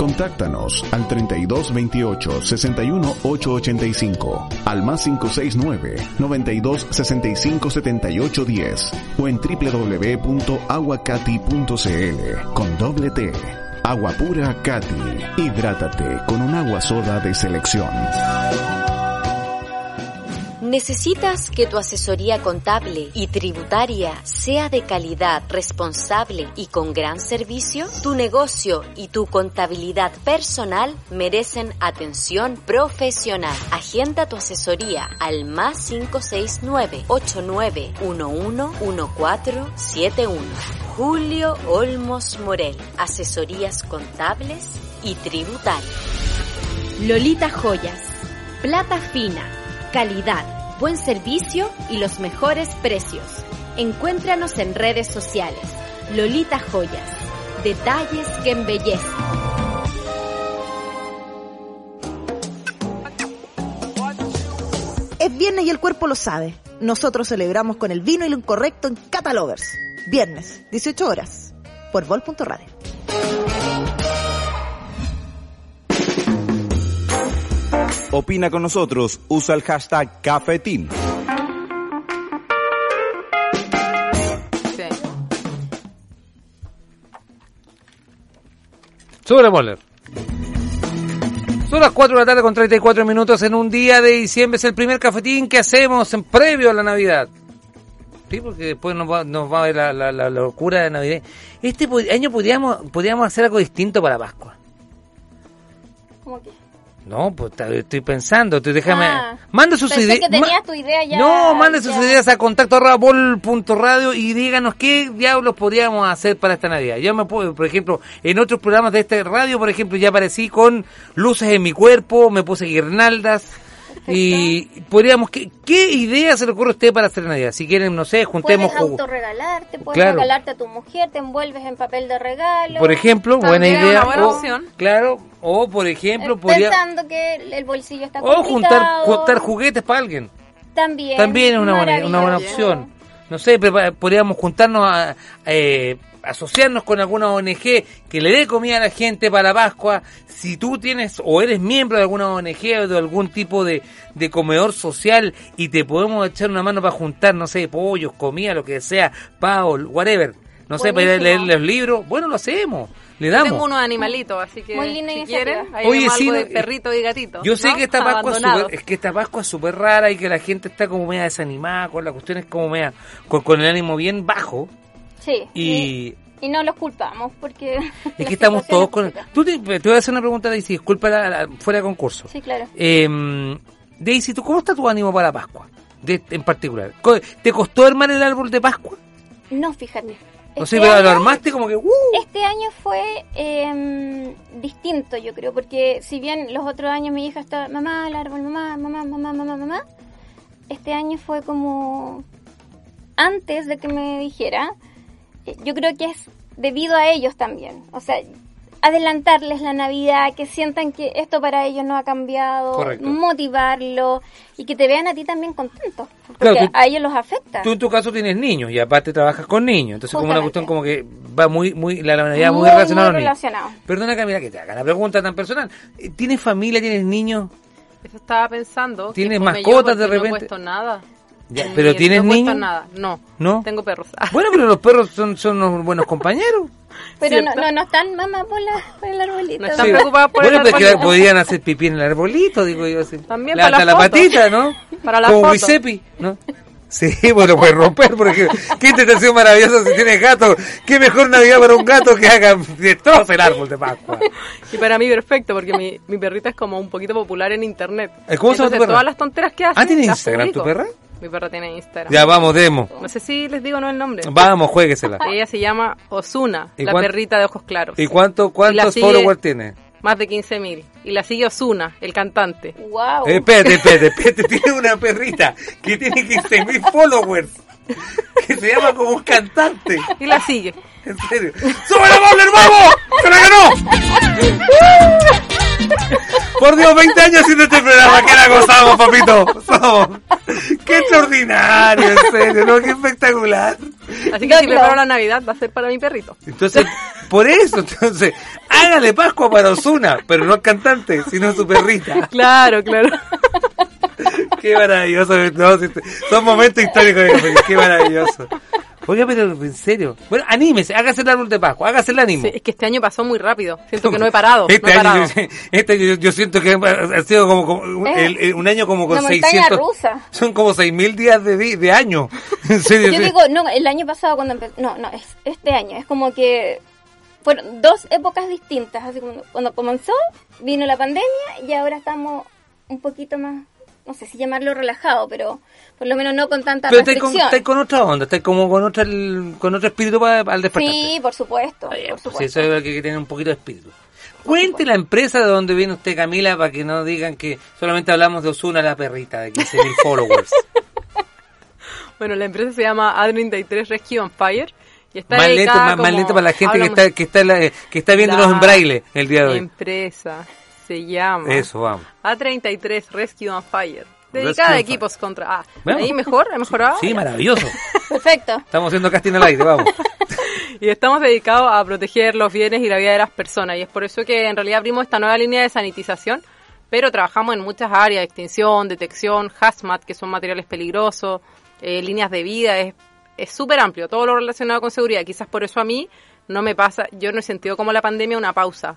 Contáctanos al 32 28 61 885, al más 569 92 65 78 10 o en www.aguacati.cl con doble T. Agua pura Cati. Hidrátate con un agua soda de selección. ¿Necesitas que tu asesoría contable y tributaria sea de calidad, responsable y con gran servicio? Tu negocio y tu contabilidad personal merecen atención profesional. Agenda tu asesoría al más 569-8911-1471. Julio Olmos Morel. Asesorías contables y tributarias. Lolita Joyas. Plata fina, calidad, buen servicio y los mejores precios. Encuéntranos en redes sociales. Lolita Joyas. Detalles que embellecen. Es viernes y el cuerpo lo sabe. Nosotros celebramos con el vino y lo incorrecto en Catalogers. Viernes, 18 horas, por vol.radio. Opina con nosotros, usa el hashtag cafetín. Sobre Moller. Son las 4 de la tarde con 34 minutos en un día de diciembre. Es el primer cafetín que hacemos en previo a la Navidad. Sí, porque después nos va, nos va a ver la, la- la locura de Navidad. Este año podríamos, podríamos hacer algo distinto para Pascua. ¿Cómo que? No, pues estoy pensando. Tú déjame. Ah, manda sus ideas. ya. No, mande sus ideas a contacto radio y díganos qué diablos podríamos hacer para esta Navidad. Yo me puedo, por ejemplo, en otros programas de este radio, por ejemplo, ya aparecí con luces en mi cuerpo, me puse guirnaldas y podríamos, ¿qué, qué idea se le ocurre a usted para hacer Navidad? Si quieren, no sé, juntemos Puedes autorregalarte, puedes Claro. regalarte a tu mujer, te envuelves en papel de regalo. Por ejemplo, buena idea. buena o-. Claro, o por ejemplo, Eh, podría... Pensando que el bolsillo está O juntar, complicado. juntar juguetes para alguien. También. También es una buena, una buena opción. No sé, prepa- podríamos juntarnos a, eh, asociarnos con alguna ONG que le dé comida a la gente para Pascua. Si tú tienes o eres miembro de alguna ONG o de algún tipo de, de comedor social y te podemos echar una mano para juntar, no sé, pollos, comida, lo que sea, Paul, whatever. No sé, para ir a leer los libros. Bueno, lo hacemos. Le damos. Tengo unos animalitos, así que Muy linda si quieren, ahí Oye, sí, algo de perrito y gatito. Yo sé ¿no? que esta Pascua súper- es que esta Pascua es súper rara y que la gente está como media desanimada con la cuestión es como media con, con el ánimo bien bajo Sí. y Y no los culpamos porque. es que estamos todos con tú te, te voy a hacer una pregunta Daisy disculpa la- la- fuera de concurso Sí, claro. Eh, Daisy ¿tú cómo está tu ánimo para Pascua de, en particular ¿te costó armar el árbol de Pascua? No, fíjate. o Este sea pero lo armaste como que ¡uh! Este año fue eh, distinto, yo creo, porque si bien los otros años mi hija estaba, mamá, el árbol, mamá, mamá, mamá, mamá, mamá, este año fue como antes de que me dijera, yo creo que es debido a ellos también. O sea, adelantarles la Navidad, que sientan que esto para ellos no ha cambiado, Correcto. motivarlo y que te vean a ti también contento, porque Claro, tú- a ellos los afecta. Tú en tu caso tienes niños y aparte trabajas con niños, entonces como una cuestión como que va muy, muy, la Navidad muy, Muy, relacionada a muy los niños. relacionado. Perdona Camila que te haga la pregunta tan personal. ¿Tienes familia, tienes niños? Eso estaba pensando. ¿Tienes mascotas de porque No he repente? puesto nada. Ya, pero ¿tienes no niños? nada. No. ¿No? Tengo perros. Bueno, pero los perros son, son unos buenos compañeros. Pero no, no, no están mamá por, la, por el arbolito. No están preocupados por bueno, el pero es que arbolito. podían hacer pipí en el arbolito, digo yo. Así. También Levanta para la la foto. patita, ¿no? Para la Como foto. Giuseppe, ¿no? Sí, bueno, puede romper, porque qué intención maravillosa si tienes gato. Qué mejor Navidad para un gato que haga destroza el árbol de Pascua. Y para mí perfecto, porque mi, mi perrita es como un poquito popular en internet. ¿cómo se llama tu perra? todas las tonteras que hace. Ah, ¿tiene Instagram tu perra? Mi perra tiene Instagram. Ya, vamos, demo. No sé si les digo no el nombre. Vamos, jueguesela. Ella se llama Osuna, ¿Y la cuán- perrita de ojos claros. ¿Y cuánto, Y cuántos sigue- followers tiene? Más de 15.000. Y la sigue Osuna, el cantante. Wow. Eh, espérate, espérate, espérate, tiene una perrita que tiene 15.000 followers. Que se llama como un cantante. Y la sigue. En serio. ¡Sube la Bowler, vamos! ¡Se la ganó! Por Dios, 20 años haciendo este programa, que la gozamos, papito. Somos. ¡Qué extraordinario, en serio! ¿no? ¡Qué espectacular! Así que si preparo la Navidad va a ser para mi perrito. Entonces, por eso, entonces, hágale Pascua para Osuna, pero no al cantante, sino a su perrita. Claro, claro. Qué maravilloso. no, son momentos históricos. de- Qué maravilloso. Oiga, pero en serio. Bueno, anímese, hágase el árbol de Pascua, hágase el ánimo. Sí, es que este año pasó muy rápido. Siento que no he parado. Este no he año, parado. este año yo, yo siento que ha sido como, Eh, el- el- un año como con una montaña 600. rusa. Son como 6.000 días de, de año. En serio. Yo sí. digo, no, el año pasado cuando empezó, no, no, es este año, es como que fueron dos épocas distintas, así como cuando comenzó, vino la pandemia y ahora estamos un poquito más, no sé si llamarlo relajado, pero por lo menos no con tanta Pero restricción. estáis con otra onda, estáis como con otra con otro espíritu para, al despertar. Sí, por supuesto, por Sí, supuesto. eso es que, que tiene un poquito de espíritu. Cuente la empresa de donde viene usted, Camila, para que no digan que solamente hablamos de Osuna, la perrita, de 15.000 followers. Bueno, la empresa se llama A33 Rescue on Fire. Y está más lento, más, más lento para la gente que está, que está, en la- que está viéndonos La en braille el día de hoy. empresa se llama Eso, vamos. A33 Rescue on Fire. Dedicada a Fire. equipos contra... Ah, Bueno. ahí mejor, ¿ha mejorado? Sí, maravilloso. Perfecto. Estamos haciendo casting al aire, vamos. Y estamos dedicados a proteger los bienes y la vida de las personas. Y es por eso que en realidad abrimos esta nueva línea de sanitización, pero trabajamos en muchas áreas, extinción, detección, hazmat, que son materiales peligrosos, eh, líneas de vida, es es súper amplio, todo lo relacionado con seguridad. Quizás por eso a mí no me pasa, yo no he sentido como la pandemia una pausa.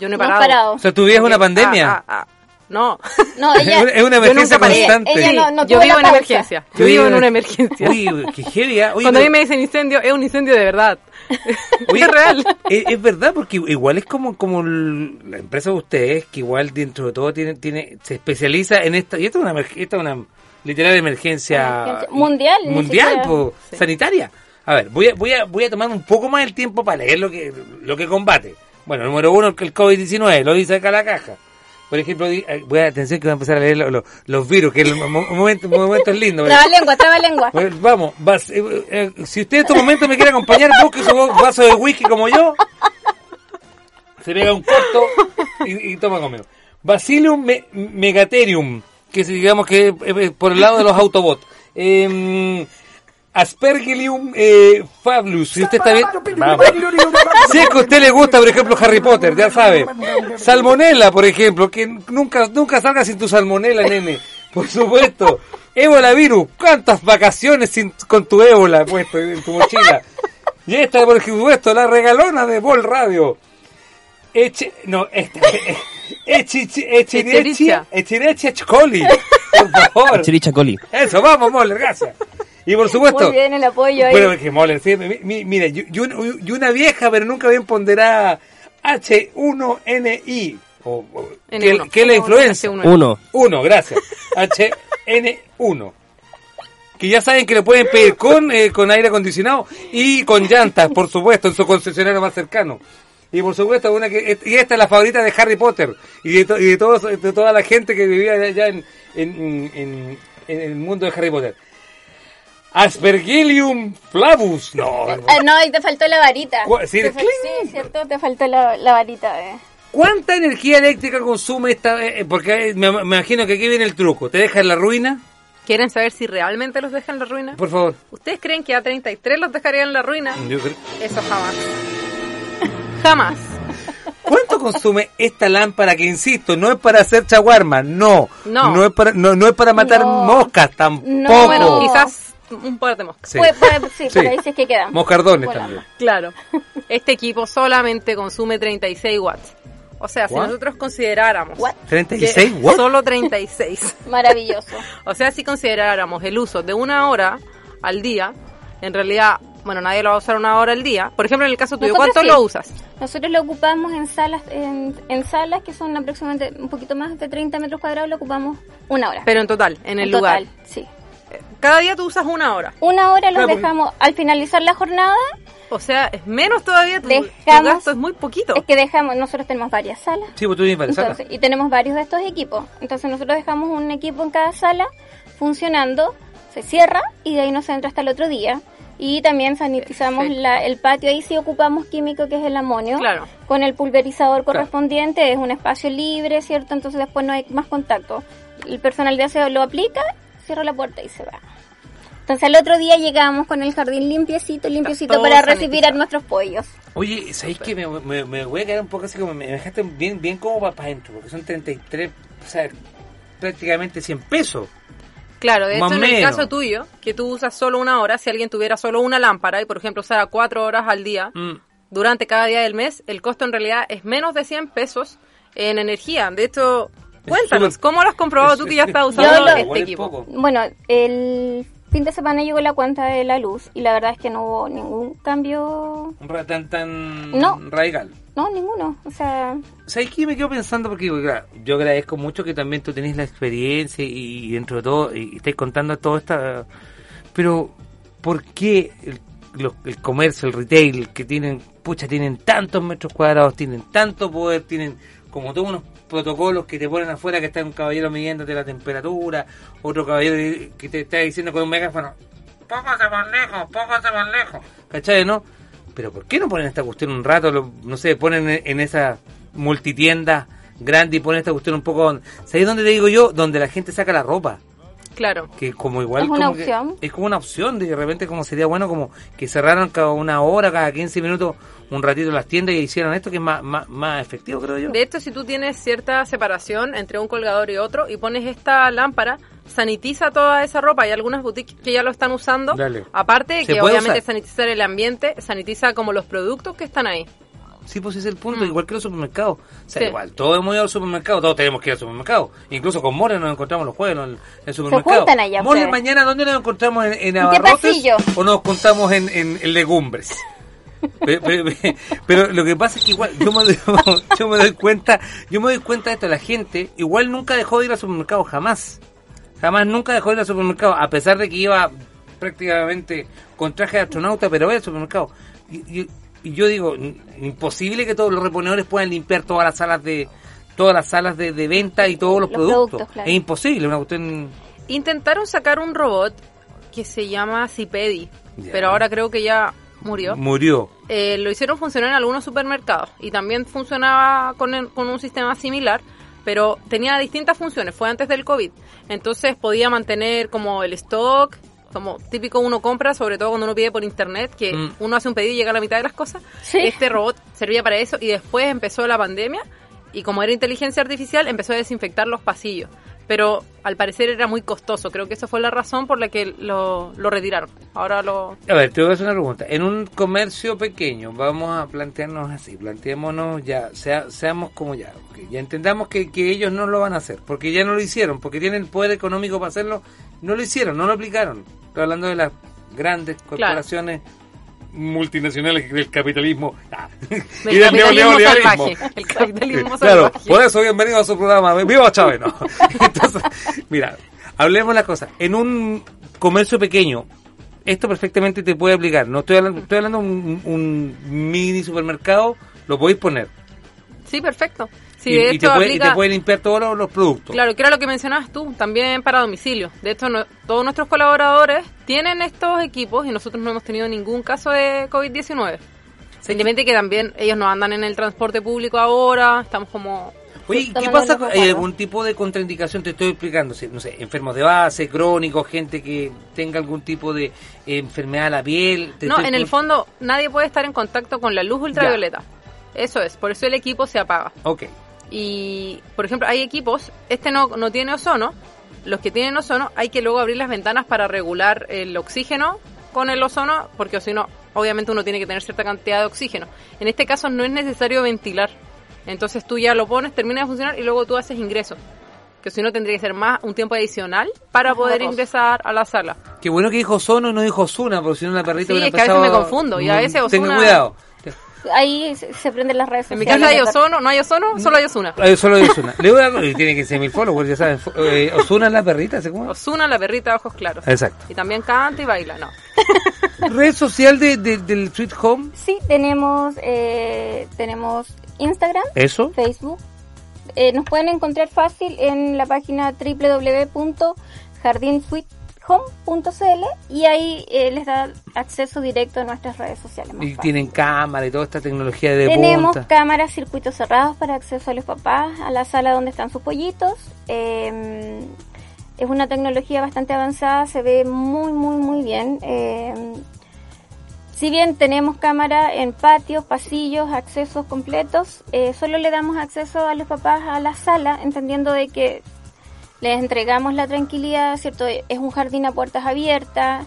Yo no he No has parado. parado. O sea, tu vida es una Porque- pandemia. ah, ah, ah. No. No, ella, Es una emergencia constante. Ella no- no yo vivo en pausa. emergencia. Yo vivo en una emergencia. Uy, qué heavy, ¿ah? Oye, Cuando a mí me dicen incendio, es un incendio de verdad. Oye, es real. Es, es verdad, porque igual es como, como la empresa de ustedes, que igual dentro de todo tiene, tiene, se especializa en esta, y esta es una, esta es una literal emergencia, Emergencia mundial, mundial, po, sanitaria. A ver, voy a, voy a, voy a tomar un poco más el tiempo para leer lo que, lo que combate. Bueno, número uno, el COVID-19, lo dice acá la caja. Por ejemplo, eh, voy a atención que voy a empezar a leer lo- lo- los virus, que el mo- momento, momento es lindo. traba lengua, traba lengua. Bueno, Vamos, vas- eh, eh, si usted en estos momentos me quiere acompañar, busque su vaso de whisky como yo. Se pega un corto y, y toma conmigo. Bacillum me- megatherium, que digamos que eh, por el lado de los Autobots. Eh, Aspergillium eh, fabulus, si usted está bien. Si es que a usted le gusta, por ejemplo, Harry Potter, ya sabe. Salmonella, por ejemplo, que nunca nunca salga sin tu salmonella, nene. Por supuesto. Ébola virus, ¿cuántas vacaciones sin, con tu ébola puesto en tu mochila? Y esta, por supuesto, la regalona de Bol Radio. Eche, no, esta. Echirichia, Echerichia. Echirichia Chcoli. Por favor. Chiricha Coli. Eso, vamos, Moller, gracias. Y por supuesto. Muy bien el apoyo ahí. Bueno, que Moller, sí, mi- mi- mira, y, y un- y una vieja, pero nunca bien ponderada H1NI. O, o- ¿qué, N1. qué es la influencia? H1N1. Uno. Uno, gracias. HN1. Que ya saben que lo pueden pedir con, eh, con aire acondicionado y con llantas, por supuesto, en su concesionario más cercano. Y por supuesto, una que y esta es la favorita de Harry Potter y de, to- y de, todos, de toda la gente que vivía allá en, en, en- en el mundo de Harry Potter. Aspergillium flavus. No. Ah, no, y te faltó la varita. Sí, Te fal- sí, cierto, te faltó la, la varita. eh. ¿Cuánta energía eléctrica consume esta? eh, porque eh, me, me imagino que aquí viene el truco. ¿Te deja en la ruina? ¿Quieren saber si realmente los dejan en la ruina? Por favor. ¿Ustedes creen que a 33 los dejarían en la ruina? Yo creo- Eso jamás. Jamás. ¿Cuánto consume esta lámpara que insisto, no es para hacer chaguarma, no, No. es para no, no es para matar No. moscas tampoco. No. Bueno, quizás un par de moscas. Sí. Puede- puede- sí, Sí. por ahí sí es que quedan. Moscardones Bueno. también. Claro. Este equipo solamente consume 36 watts. O sea, si nosotros consideráramos... What? 36 que watts. Solo 36. Maravilloso. O sea, si consideráramos el uso de una hora al día, en realidad, bueno, nadie lo va a usar una hora al día. Por ejemplo, en el caso tuyo, Nosotros ¿cuánto sí. lo usas? Nosotros lo ocupamos en salas, en, en salas que son aproximadamente un poquito más de 30 metros cuadrados, lo ocupamos una hora. Pero en total, en el En lugar. total, sí. Cada día tú usas una hora. Una hora los Claro, porque- dejamos al finalizar la jornada. O sea, es menos todavía. Tu, tu Dejamos- gasto es muy poquito. Es que dejamos, nosotros tenemos varias salas. Sí, pues tú tienes varias salas. Y tenemos varios de estos equipos. Entonces nosotros dejamos un equipo en cada sala funcionando, se cierra y de ahí nos entra hasta el otro día. Y también sanitizamos la- el patio, ahí sí ocupamos químico que es el amonio, Claro. con el pulverizador correspondiente, es un espacio libre, ¿cierto? Entonces después no hay más contacto. El personal de aseo lo aplica, cierra la puerta y se va. Entonces al otro día llegamos con el jardín limpiecito, limpiecito para recibir a nuestros pollos. Oye, ¿sabéis que me, me, me voy a quedar un poco así como me dejaste bien, bien como para adentro? Porque son 33, o sea, prácticamente 100 pesos. Claro, de Más hecho, en el caso tuyo, que tú usas solo una hora, si alguien tuviera solo una lámpara y, por ejemplo, usara cuatro horas al día Mm. durante cada día del mes, el costo en realidad es menos de 100 pesos en energía. De hecho, cuéntanos, ¿cómo lo has comprobado es- tú que ya estás usando lo- este equipo? Bueno, el fin de semana llegó la cuenta de la luz y la verdad es que no hubo ningún cambio, tan, tan No. radical. no, ninguno. O sea, ¿Sabes qué? Me quedo pensando porque claro, yo agradezco mucho que también tú tenés la experiencia y, y dentro de todo y, y estáis contando todo esta... Pero, ¿por qué el, los- el comercio, el retail, que tienen, pucha, tienen tantos metros cuadrados, tienen tanto poder, tienen como todos unos protocolos que te ponen afuera que está un caballero midiéndote la temperatura, otro caballero que te está diciendo con un megáfono, póngase más lejos, póngase más lejos, ¿cachai, no? Pero ¿por qué no ponen esta cuestión un rato? Lo- no sé, ponen en, en esa multitienda grande y ponen esta cuestión un poco... ¿Sabéis dónde te digo yo? Donde la gente saca la ropa. Claro. Que como igual... Es una como que- opción. es como una opción. De repente como sería bueno como que cerraran cada una hora, cada 15 minutos, un ratito las tiendas y hicieran esto que es más, más, más efectivo, creo yo. De hecho, si tú tienes cierta separación entre un colgador y otro y pones esta lámpara, sanitiza toda esa ropa. Hay algunas boutiques que ya lo están usando. Dale. Aparte de ¿Se que obviamente usar? sanitizar el ambiente, sanitiza como los productos que están ahí. Sí, pues ese es el punto, igual que los supermercados. O sea, Mm. Sí. igual, todos hemos ido al supermercado, todos tenemos que ir al supermercado. Incluso con More nos encontramos los jueves en el, supermercado. juntan allá More, mañana, ¿dónde nos encontramos? ¿En, en abarrotes? ¿O nos juntamos en, en- en legumbres? Pe- pe- pe- Pero, lo que pasa es que igual yo me, doy, yo me doy cuenta, yo me doy cuenta de esto, la gente igual nunca dejó de ir al supermercado, jamás. Jamás nunca dejó de ir al supermercado, a pesar de que iba prácticamente con traje de astronauta, pero ve al supermercado. Y, y- y yo digo, imposible que todos los reponedores puedan limpiar todas las salas de todas las salas de, de venta y todos los, Los productos. productos, claro. Es imposible, una cuestión... Intentaron sacar un robot que se llama Cipedi, Ya. pero ahora creo que ya murió. Murió. Eh, lo hicieron funcionar en algunos supermercados y también funcionaba con, el- con un sistema similar, pero tenía distintas funciones, fue antes del COVID. Entonces podía mantener como el stock, como típico uno compra, sobre todo cuando uno pide por internet, que Mm. uno hace un pedido y llega a la mitad de las cosas. Sí. Este robot servía para eso y después empezó la pandemia y como era inteligencia artificial empezó a desinfectar los pasillos. Pero al parecer era muy costoso, creo que esa fue la razón por la que lo, lo retiraron. Ahora lo... A ver, te voy a hacer una pregunta. En un comercio pequeño, vamos a plantearnos así, planteémonos ya, sea- seamos como ya, ya entendamos que, que ellos no lo van a hacer, porque ya no lo hicieron, porque tienen el poder económico para hacerlo, no lo hicieron, no lo aplicaron. Estoy hablando de las grandes corporaciones multinacionales del capitalismo ah, Del y del neoliberalismo. el capitalismo Claro, salvaje. por eso bienvenido a su programa. ¡Viva Chávez! No. Entonces, mira, hablemos la cosa. En un comercio pequeño, esto perfectamente te puede aplicar. No estoy hablando, estoy hablando de un, un mini supermercado, lo podéis poner. Sí, perfecto. Sí, y, de y te puede, y aplica- te puede limpiar todos los, los productos. Claro, que era lo que mencionabas tú, también para domicilio. De hecho, no- todos nuestros colaboradores tienen estos equipos y nosotros no hemos tenido ningún caso de COVID-19. Independientemente que también ellos no andan en el transporte público ahora, estamos como... Oye, ¿qué pasa? con- ¿Hay algún tipo de contraindicación? Te estoy explicando. si, No sé, enfermos de base, crónicos, gente que tenga algún tipo de eh, enfermedad a la piel. te No, estoy- en el fondo nadie puede estar en contacto con la luz ultravioleta. Eso es, por eso el equipo se apaga. Ok. Y, por ejemplo, hay equipos, este no, no tiene ozono, los que tienen ozono hay que luego abrir las ventanas para regular el oxígeno con el ozono, porque si no, obviamente uno tiene que tener cierta cantidad de oxígeno. En este caso no es necesario ventilar, entonces tú ya lo pones, termina de funcionar y luego tú haces ingreso. Que si no tendría que ser más un tiempo adicional para poder ingresar a la sala. Qué bueno que dijo Sono y no dijo Osuna, porque si no la perrita Sí, es que a veces me confundo, y a veces Tenga Ozuna- cuidado. Ahí se, prenden las redes En mi sociales. casa hay ozono, no hay ozono, solo hay Osuna. Eh, solo hay Osuna. Le voy a y tiene que ser mil followers, ya saben. Eh, Osuna es la perrita, ¿se cómo? Osuna, la perrita de ojos claros. Exacto. Y también canta y baila, no. Red social de, de- del Sweet Home. Sí, tenemos, eh, tenemos Instagram, Eso. Facebook. Eh, nos pueden encontrar fácil en la página www.jardinsweethome.cl y ahí eh, les da acceso directo a nuestras redes sociales. más Y fácil. tienen cámara y toda esta tecnología de Tenemos punta. cámaras, circuitos cerrados para acceso a los papás, a la sala donde están sus pollitos. Eh, es una tecnología bastante avanzada, se ve muy, muy, muy bien. Eh, si bien tenemos cámara en patios, pasillos, accesos completos, eh, solo le damos acceso a los papás a la sala, entendiendo de que les entregamos la tranquilidad, ¿cierto? Es un jardín a puertas abiertas,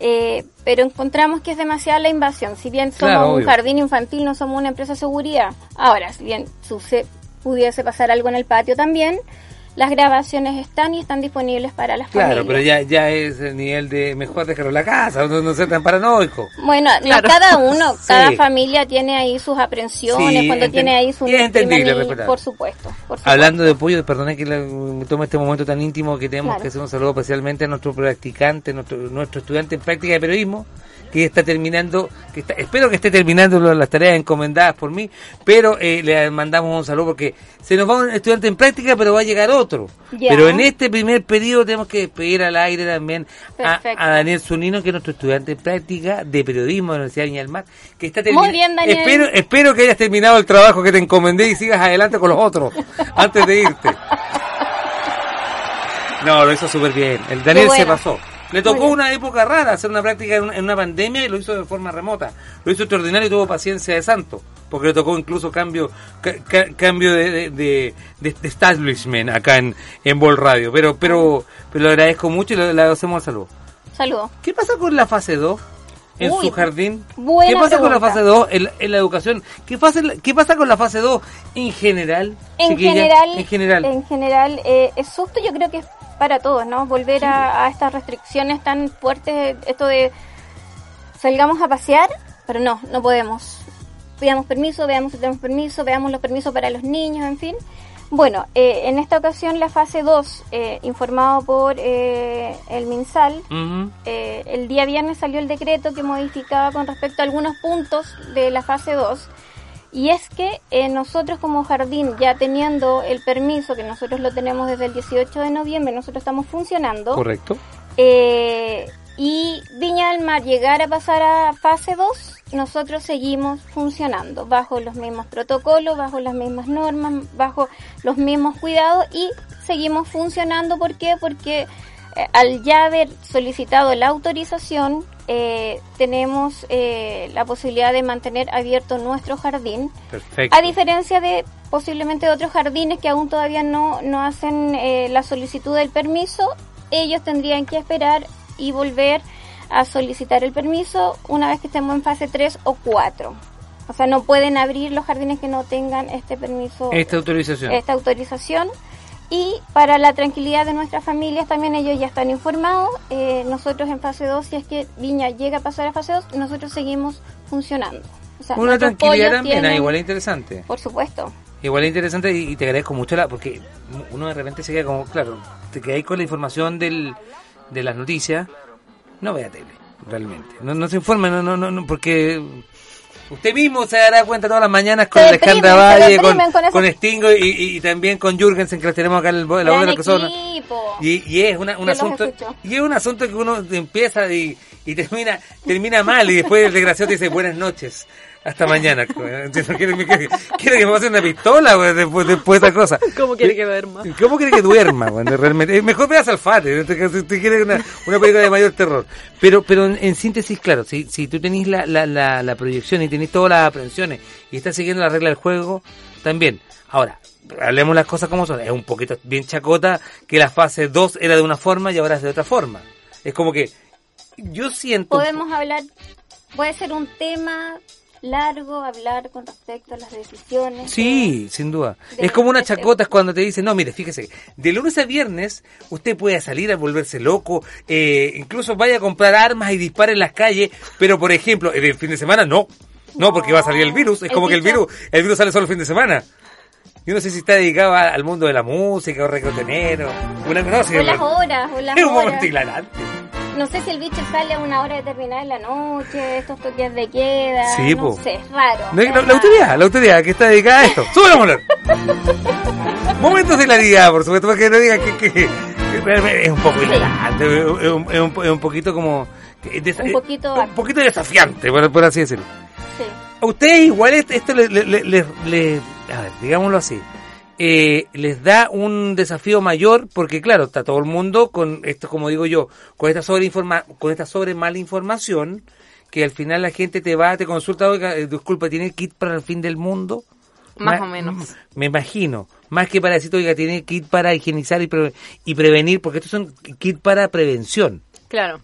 eh, pero encontramos que es demasiada la invasión. Si bien somos Claro, un jardín infantil, no somos una empresa de seguridad. Ahora, si bien suce- pudiese pasar algo en el patio también, las grabaciones están y están disponibles para las Claro, familias. pero ya, ya es el nivel de mejor dejarlo en la casa, no, no ser tan paranoico. Bueno, no, Claro. cada uno, Sí. cada familia tiene ahí sus aprensiones, Sí, cuando tiene ahí su y es entendible, por supuesto, por supuesto. Hablando de pollo, perdona que la- me tome este momento tan íntimo que tenemos Claro. que hacer un saludo especialmente a nuestro practicante, nuestro, nuestro estudiante en práctica de periodismo, que está terminando, que está, espero que esté terminando las tareas encomendadas por mí, pero eh, le mandamos un saludo porque se nos va un estudiante en práctica, pero va a llegar otro. Pero en este primer periodo tenemos que despedir al aire también a, a Daniel Zunino, que es nuestro estudiante en práctica de periodismo de la Universidad de Viña del Mar, que está Muy bien, Daniel. Espero, espero que hayas terminado el trabajo que te encomendé y sigas adelante con los otros antes de irte. No, lo hizo súper bien. El Daniel se pasó. Le tocó una época rara hacer una práctica en una, en una pandemia y lo hizo de forma remota. Lo hizo extraordinario y tuvo paciencia de santo. Porque le tocó incluso cambio ca- ca- cambio de, de, de- de- establishment acá en, en Bol Radio. Pero, pero, pero lo agradezco mucho y le, le hacemos el saludo. Saludos. ¿Qué pasa con la fase 2 en Uy, su jardín? buena ¿Qué pasa con la fase 2 en, la- en la educación? ¿Qué pasa, ¿Qué pasa con la fase 2 en general? En chiquilla? general, En general. en general, eh, es susto yo creo que es para todos, ¿no? Volver a, a estas restricciones tan fuertes, esto de salgamos a pasear, pero no, no podemos. Pidamos permiso, veamos si tenemos permiso, veamos los permisos para los niños, en fin. Bueno, eh, en esta ocasión la fase 2, eh, informado por eh, el MinSal, eh, el día viernes salió el decreto que modificaba con respecto a algunos puntos de la fase 2. Y es que eh, nosotros como jardín, ya teniendo el permiso, que nosotros lo tenemos desde el 18 de noviembre, nosotros estamos funcionando. Correcto. Eh, y Viña del Mar llegar a pasar a fase 2, nosotros seguimos funcionando bajo los mismos protocolos, bajo las mismas normas, bajo los mismos cuidados y seguimos funcionando. ¿Por qué? Porque al ya haber solicitado la autorización, eh, tenemos eh, la posibilidad de mantener abierto nuestro jardín. Perfecto. A diferencia de posiblemente otros jardines que aún todavía no, no hacen eh, la solicitud del permiso, ellos tendrían que esperar y volver a solicitar el permiso una vez que estemos en fase 3 o 4. O sea, no pueden abrir los jardines que no tengan este permiso, Esta autorización. esta autorización. Y para la tranquilidad de nuestras familias también ellos ya están informados. Eh, nosotros en fase 2, si es que Viña llega a pasar a fase 2, nosotros seguimos funcionando. O sea, Una tranquilidad también, ah, tienen- igual es interesante. Por supuesto. Igual es interesante y, y te agradezco mucho la porque uno de repente se queda como, claro, te quedáis con la información del, de las noticias, no vea tele, realmente. No, no se informe, no, no, no, no, porque Usted mismo se dará cuenta todas las mañanas con Se Alejandra deprimen, Valle, con, con Stingo y, y- y también con Jürgensen, que las tenemos acá en el, en la voz de la persona. Y, y es una, un asunto y es un asunto que uno empieza y, y termina termina mal y después el desgraciado te dice buenas noches hasta mañana quiere- quiere que me pase una pistola güey, después, después de esa cosa ¿Cómo quiere que duerma? ¿Cómo quiere que duerma? güey? Realmente, eh, mejor veas Alfate, si usted quiere una, una película de mayor terror. Pero pero en, en síntesis, claro, si, si tú tenés la, la, la, la proyección y tenés todas las aprensiones y estás siguiendo la regla del juego, también. Ahora, hablemos las cosas como son. Es un poquito bien chacota que la fase 2 era de una forma y ahora es de otra forma. Es como que yo siento... Podemos hablar, puede ser un tema largo, hablar con respecto a las decisiones. Sí, sin duda. de- es como una chacota es cuando te dicen, no, mire, fíjese, de lunes a viernes usted puede salir a volverse loco, eh, incluso vaya a comprar armas y dispare en las calles, pero por ejemplo, en el fin de semana no. No, porque va a salir el virus. Es El como que el virus, el virus sale solo el fin de semana. Yo no sé si está dedicado al mundo de la música o recrotenero. Una no, sí, O las horas, o las es un horas. momento. No sé si el bicho sale a una hora determinada en la noche, estos toques de queda. Sí, no po. sé, es raro. La, la autoridad, la autoridad que está dedicada a esto. ¡Sube la! Momentos de hilaridad, por supuesto, para que no digan que, que- que es un poco hilarante, es un, es un- es un poquito como... desa- Un poquito un poquito desafiante, por, por así decirlo. Sí. A ustedes igual esto, esto le, le- le- le- le- a ver, digámoslo así, eh, les da un desafío mayor porque claro, está todo el mundo con esto, como digo yo, con esta sobre con esta sobre mala información que al final la gente te va, te consulta, oiga, eh, disculpa, ¿tiene kit para el fin del mundo? Más Ma- o menos. Me imagino. Más que para decir, oiga, tiene kit para higienizar y, pre- y prevenir, porque estos son kit para prevención. Claro.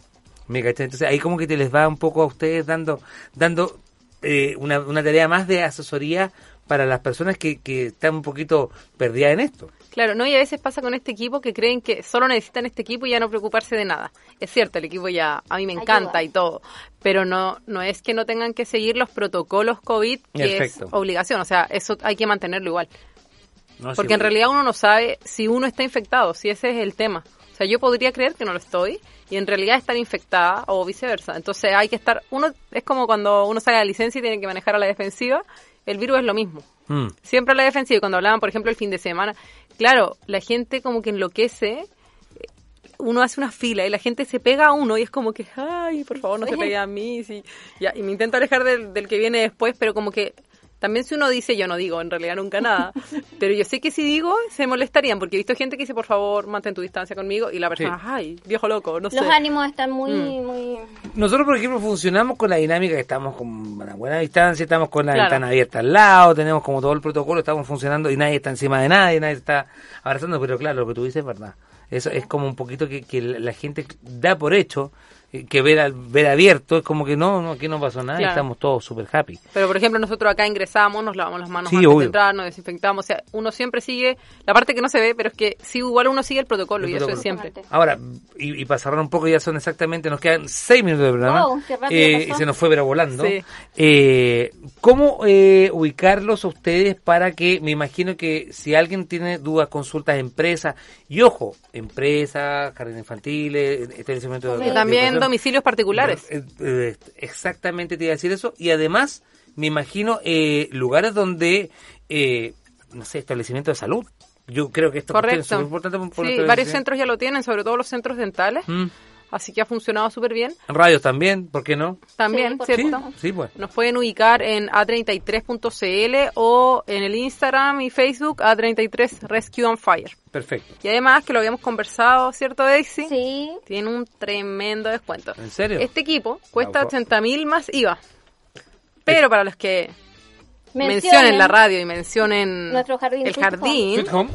¿Me cachai? Entonces ahí como que te les va un poco a ustedes dando dando eh, una, una tarea más de asesoría para las personas que, que están un poquito perdidas en esto. Claro, no, y a veces pasa con este equipo que creen que solo necesitan este equipo y ya no preocuparse de nada. Es cierto, el equipo ya a mí me encanta Ayuda. y todo, pero no no es que no tengan que seguir los protocolos COVID, que Perfecto. es obligación, o sea, eso hay que mantenerlo igual. ¿no? Porque Sí, en realidad uno no sabe si uno está infectado, si ese es el tema. O sea, yo podría creer que no lo estoy y en realidad estar infectada o viceversa. Entonces hay que estar, uno es como cuando uno sale a la licencia y tiene que manejar a la defensiva, el virus es lo mismo. Mm. Siempre a la defensiva. Y cuando hablaban, por ejemplo, el fin de semana, claro, la gente como que enloquece, eh, uno hace una fila y la gente se pega a uno y es como que, ay, por favor, no se pegue a mí. sí. Ya, y me intento alejar del, del que viene después, pero como que también si uno dice, yo no digo en realidad nunca nada, pero yo sé que si digo, se molestarían, porque he visto gente que dice, por favor, mantén tu distancia conmigo, y la persona, Sí. ay, viejo loco, no sé. Los ánimos están muy, Mm. muy... Nosotros, por ejemplo, funcionamos con la dinámica que estamos con una buena distancia, estamos con la Claro. ventana abierta al lado, tenemos como todo el protocolo, estamos funcionando y nadie está encima de nadie, nadie está abrazando, pero claro, lo que tú dices es verdad. Eso es como un poquito que, que la gente da por hecho que ver, al- ver abierto es como que no, no, aquí no pasó nada y Claro. estamos todos súper happy. Pero, por ejemplo, nosotros acá ingresamos, nos lavamos las manos Sí, antes obvio. de entrar, nos desinfectamos. O sea, uno siempre sigue, la parte que no se ve, pero es que sí, igual uno sigue el protocolo El y eso protocolo. es siempre. Ahora, y, y para cerrar un poco, ya son exactamente, nos quedan seis minutos de programa. Wow, qué rápido eh, y se nos fue pero volando. Sí. Eh, ¿Cómo eh, ubicarlos a ustedes para que, me imagino que si alguien tiene dudas, consultas, empresas, y ojo, empresas, jardines infantiles, establecimientos de también domicilios particulares. eh, eh, exactamente te iba a decir eso. Y además, me imagino eh, lugares donde, eh, no sé, establecimientos de salud. Yo creo que esto es Correcto. súper importante. por- por Sí, varios centros ya lo tienen, sobre todo los centros dentales. Mm. Así que ha funcionado súper bien. Radios también, ¿por qué no? También, Sí, ¿cierto? supuesto. Sí, pues. Nos pueden ubicar en a33.cl o en el Instagram y Facebook a33 Rescue and Fire. Perfecto. Y además, que lo habíamos conversado, ¿cierto, Daisy? Sí. Tiene un tremendo descuento. ¿En serio? Este equipo cuesta Ojo. 80 mil más IVA. Pero para los que mencionen, Mencionen la radio y mencionen Nuestro jardín, el jardín, Sweet Home.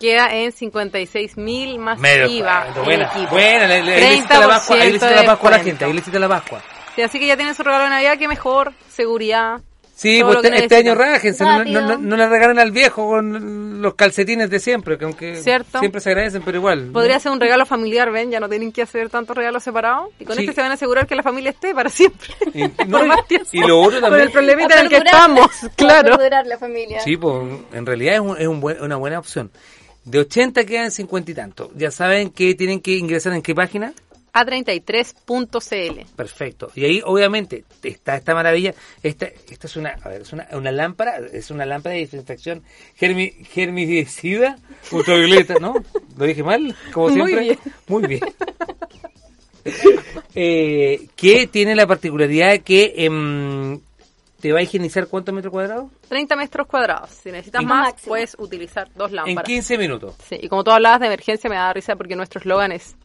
Queda en 56 mil más Medio IVA. buena, equipo. buena, le, le, ahí le hiciste la Pascua, ahí le hiciste la 30% Pascua a la de gente, ahí le hiciste la Pascua. Sí, así que ya tienen su regalo de Navidad, que mejor, seguridad. Sí, pues este, este año rájense, no, no, no, no le regalen al viejo con los calcetines de siempre, que aunque ¿Cierto? siempre se agradecen, pero igual. Podría ser un regalo familiar, ven, ya no tienen que hacer tantos regalos separados. Y con Sí. este se van a asegurar que la familia esté para siempre. Y, no, Por y- más tiempo. y lo otro Con también. el problemita en el que estamos, claro. la familia. Sí, pues en realidad es, un- es un buen- una buena opción. De 80 quedan 50 y tanto. Ya saben que tienen que ingresar en qué página. a33.cl. Perfecto. Y ahí, obviamente, está esta maravilla. Esta, esta es una, a ver, es una, una lámpara, es una lámpara de desinfección germi, germicida, ultravioleta, ¿no? ¿Lo dije mal? Como Muy siempre. bien. Muy bien. Eh, que tiene la particularidad de que em, te va a higienizar cuántos metros cuadrados? 30 metros cuadrados. Si necesitas En- más, Máximo. puedes utilizar dos En lámparas. 15 minutos. Sí, y como tú hablabas de emergencia, me da risa porque nuestro eslogan es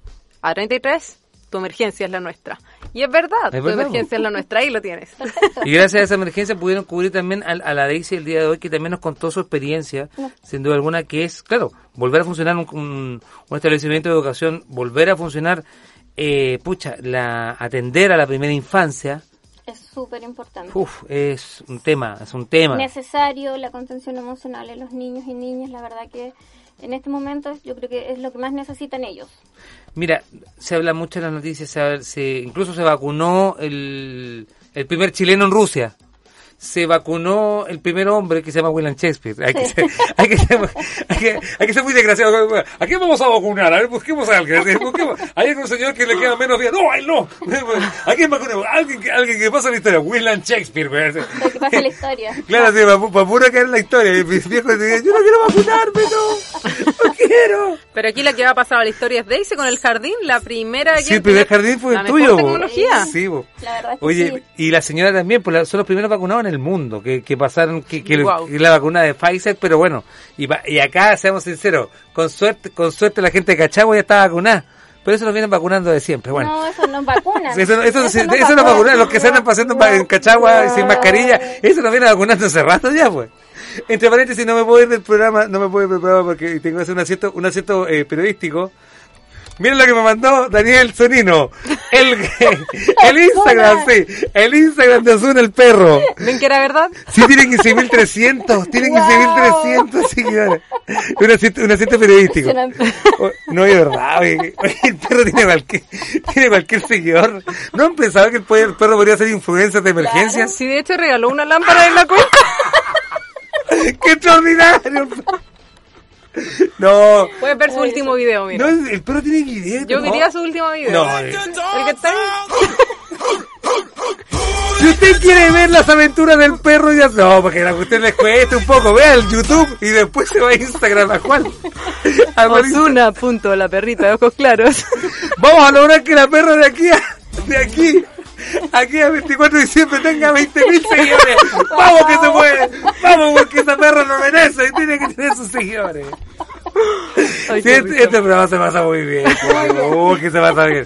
A33, tu emergencia es la nuestra. Y es verdad, Es tu verdad, emergencia es la nuestra, ahí lo tienes. Y gracias a esa emergencia pudieron cubrir también a, a la Daisy el día de hoy, que también nos contó su experiencia, sin duda alguna, que es, claro, volver a funcionar un, un- un establecimiento de educación, volver a funcionar, eh, pucha, la, atender a la primera infancia, súper importante. uf, es un tema, es un tema. Necesario la contención emocional en los niños y niñas, la verdad que en este momento yo creo que es lo que más necesitan ellos. Mira, se habla mucho en las noticias, se, incluso se vacunó el, el primer chileno en Rusia. Se vacunó el primer hombre que se llama William Shakespeare. Hay que, ser, hay, que ser, hay, que, hay que ser muy desgraciado. ¿A quién vamos a vacunar? A ver, busquemos a alguien. Busquemos. Hay algún señor que le queda menos días. No, él no. ¿A quién vacunemos? Alguien que, alguien que pasa la historia. William Shakespeare. Lo que pasa la historia. Claro, sí, para, para puro caer en la historia. Y mis viejos decían, yo no quiero vacunarme, no. Quiero. Pero aquí la que va a pasar a la historia es Daisy con el jardín, la primera Sí, el primer jardín fue la el tuyo. tecnología. Sí, bo. La verdad es que Oye, sí. y la señora también, pues la- son los primeros vacunados en el mundo que, que pasaron, que, que, la vacuna de Pfizer, pero bueno, y, y acá, seamos sinceros, con suerte, con suerte la gente de Cachagua ya está vacunada, pero eso nos vienen vacunando de siempre, bueno. No, eso no es vacuna. Eso, no- eso, eso, no vacunar, los que se andan pasando en Cachagua sin mascarilla, eso nos viene vacunando hace rato ya, pues. Entre paréntesis, no me puedo ir del programa, no me puedo ir del programa porque tengo que hacer un acierto, un acierto eh, periodístico. Miren lo que me mandó Daniel Sonino. El, el Instagram, sí. El Instagram de Osuna el perro. ¿Ven que era verdad? Sí, tiene 15.300. Tiene 15.300 seguidores. Un acierto periodístico. O- No es verdad, oye, oye, el perro tiene cualquier, tiene cualquier seguidor. ¿No han pensado que el, perro podría ser influencer de emergencias? Sí, de hecho regaló una lámpara en la cuenta. ¡Qué extraordinario! No, Puedes ver su último video, mira. no, el perro tiene video. Yo ¿no? quería su último video. No. El que está. Si usted quiere ver las aventuras del perro, ya no, porque la cuestión les cuesta un poco. Vea el YouTube y después se va a Instagram. A Juan- Osuna, punto, la perrita de ojos claros. Vamos a lograr que la perra de aquí a, de aquí, aquí a 24 de diciembre tenga 20 mil seguidores. Vamos que se puede. Vamos porque esa perra lo merece y tiene que tener sus seguidores. Ay, Sí, este, este programa se pasa muy bien. Uy, que se pasa bien.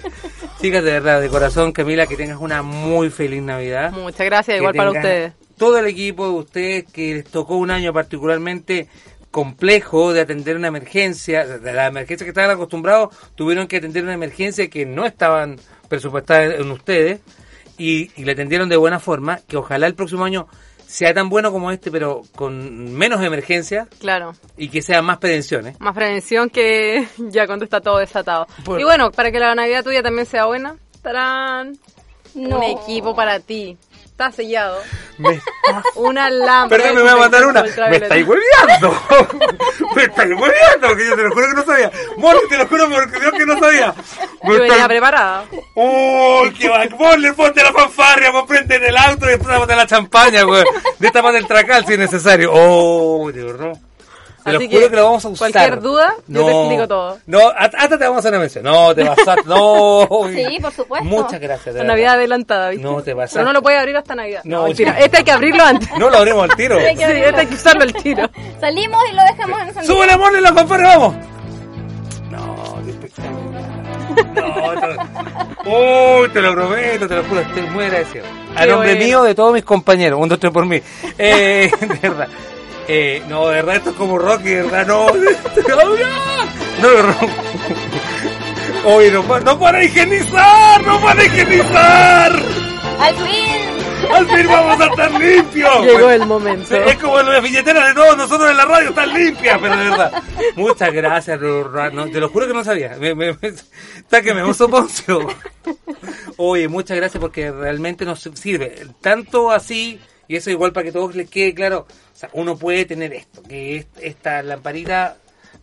Chicas, de verdad, de corazón, Camila, que tengas una muy feliz Navidad. Muchas gracias, igual para ustedes. Todo el equipo de ustedes que les tocó un año particularmente complejo de atender una emergencia, de la emergencia que estaban acostumbrados, tuvieron que atender una emergencia que no estaban presupuestadas en ustedes y, y le atendieron de buena forma, que ojalá el próximo año sea tan bueno como este, pero con menos emergencia Claro. y que sea más prevenciones. Más prevención que ya cuando está todo desatado. Por- Y bueno, para que la Navidad tuya también sea buena, estarán No. un equipo para ti. Está sellado. Me- Una lámpara. Perdón, me voy a mandar una. Me estáis hueveando. me estáis hueveando, que yo te lo juro que no sabía. Molly, te lo juro porque Dios que no sabía. Me Yo venía preparada. ¡Uy, qué va! Ponle, ponte la fanfarria, pues prende en el auto y después la champaña, güey. De esta del tracal si es necesario. ¡Oh, de verdad! Te lo juro que lo vamos a usar. cualquier duda, yo te explico todo. No, hasta te vamos a hacer una mención. No, te vas a... No. Sí, por supuesto. Muchas gracias, de La verdad. Navidad adelantada, ¿viste? No, te vas Pero no lo puede abrir hasta Navidad. No, No, sí. Este hay que abrirlo antes. No lo abrimos al tiro. Sí, este hay que usarlo al tiro. Salimos y lo dejamos encendido. ¡Sube la mano en la vamos! No, qué espectacular. No, te lo... Uy, te lo prometo, te lo juro, estoy muy agradecido. A nombre bueno. mío, de todos mis compañeros, un, dos, tres por mí. Eh, de verdad. Eh, no, de verdad, esto es como Rocky, de verdad, no. No, no. Oye, no, no para higienizar, no para higienizar. Al fin. Al fin vamos a estar limpios. Llegó el momento. Es como la billetera de todos nosotros en la radio, están limpias, pero de verdad. Muchas gracias. No, te lo juro que no sabía. Me, me, me- está que me uso Poncio. Oye, muchas gracias porque realmente nos sirve. Tanto así, y eso igual para que todos les quede claro, sea, uno puede tener esto, que es- esta lamparita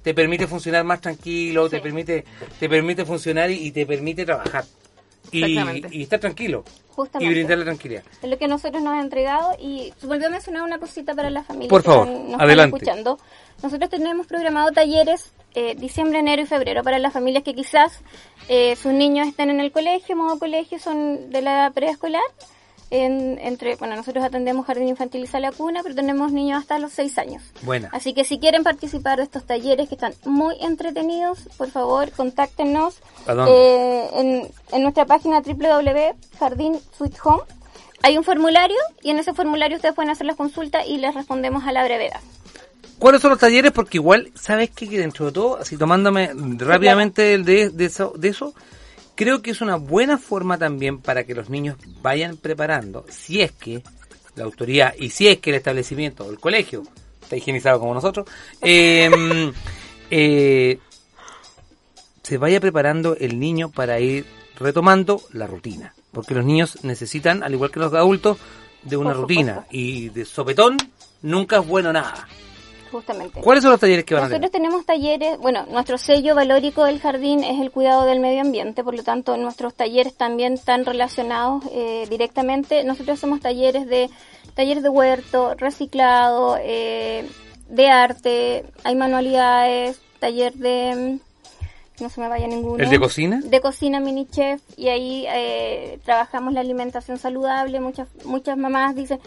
te permite funcionar más tranquilo, te permite te permite funcionar y, y te permite trabajar. Y, y estar tranquilo. Justamente. Y brindarle tranquilidad. Es lo que nosotros nos han entregado y volvió a mencionar una cosita para las familias Por que favor, están- nos adelante. están escuchando. Nosotros tenemos programado talleres eh, diciembre, enero y febrero para las familias que quizás eh, sus niños estén en el colegio, modo colegio, son de la edad preescolar. En, entre, bueno, nosotros atendemos jardín infantil y sala cuna, pero tenemos niños hasta los 6 años. Buena. Así que si quieren participar de estos talleres que están muy entretenidos, por favor, contáctenos eh, en, en nuestra página www.jardín Sweet Home. Hay un formulario y en ese formulario ustedes pueden hacer las consultas y les respondemos a la brevedad. ¿Cuáles son los talleres? Porque igual, ¿sabes qué? Que dentro de todo, así tomándome rápidamente el de, de, eso, de eso, creo que es una buena forma también para que los niños vayan preparando, si es que la autoridad y si es que el establecimiento o el colegio está higienizado como nosotros, eh, eh, se vaya preparando el niño para ir retomando la rutina. Porque los niños necesitan, al igual que los adultos, de una rutina. Y de sopetón nunca es bueno nada. Justamente. ¿Cuáles son los talleres que van a Nosotros tenemos talleres, bueno, nuestro sello valórico del jardín es el cuidado del medio ambiente, por lo tanto nuestros talleres también están relacionados eh, directamente. Nosotros hacemos talleres de talleres de huerto, reciclado, eh, de arte, hay manualidades, taller de mm, no se me vaya ninguno. ¿El de cocina? De cocina mini chef y ahí eh, trabajamos la alimentación saludable. Muchas muchas mamás dicen,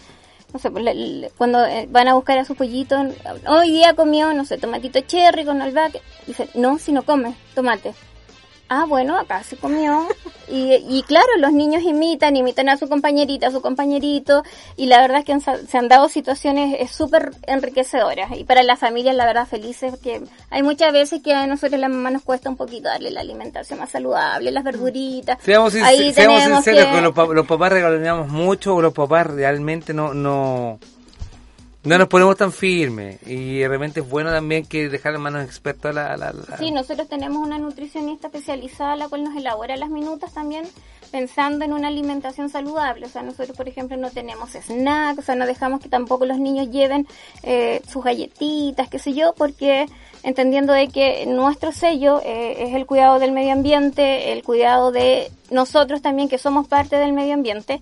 no sé, le- le- cuando eh, van a buscar a su pollito, hoy día comió, no sé, tomatito cherry con albahaca. Dice, no, si no come tomate. Ah, bueno, acá se comió. Y, y claro, los niños imitan, imitan a su compañerita, a su compañerito. Y la verdad es que han se han dado situaciones súper enriquecedoras. Y para las familias, la verdad, felices, que hay muchas veces que a nosotros la mamá nos cuesta un poquito darle la alimentación más saludable, las verduritas. Seamos, Ahí seamos sinceros, que- que los, pa- los papás regaloneamos mucho o los papás realmente no, no, no nos ponemos tan firmes. Y de repente es bueno también que dejar en manos expertos a la, la- la- Sí, nosotros tenemos una nutricionista especializada la cual nos elabora las minutas también pensando en una alimentación saludable. O sea, nosotros, por ejemplo, no tenemos snacks, o sea, no dejamos que tampoco los niños lleven eh, sus galletitas, qué sé yo, porque entendiendo de que nuestro sello eh, es el cuidado del medio ambiente, el cuidado de nosotros también que somos parte del medio ambiente.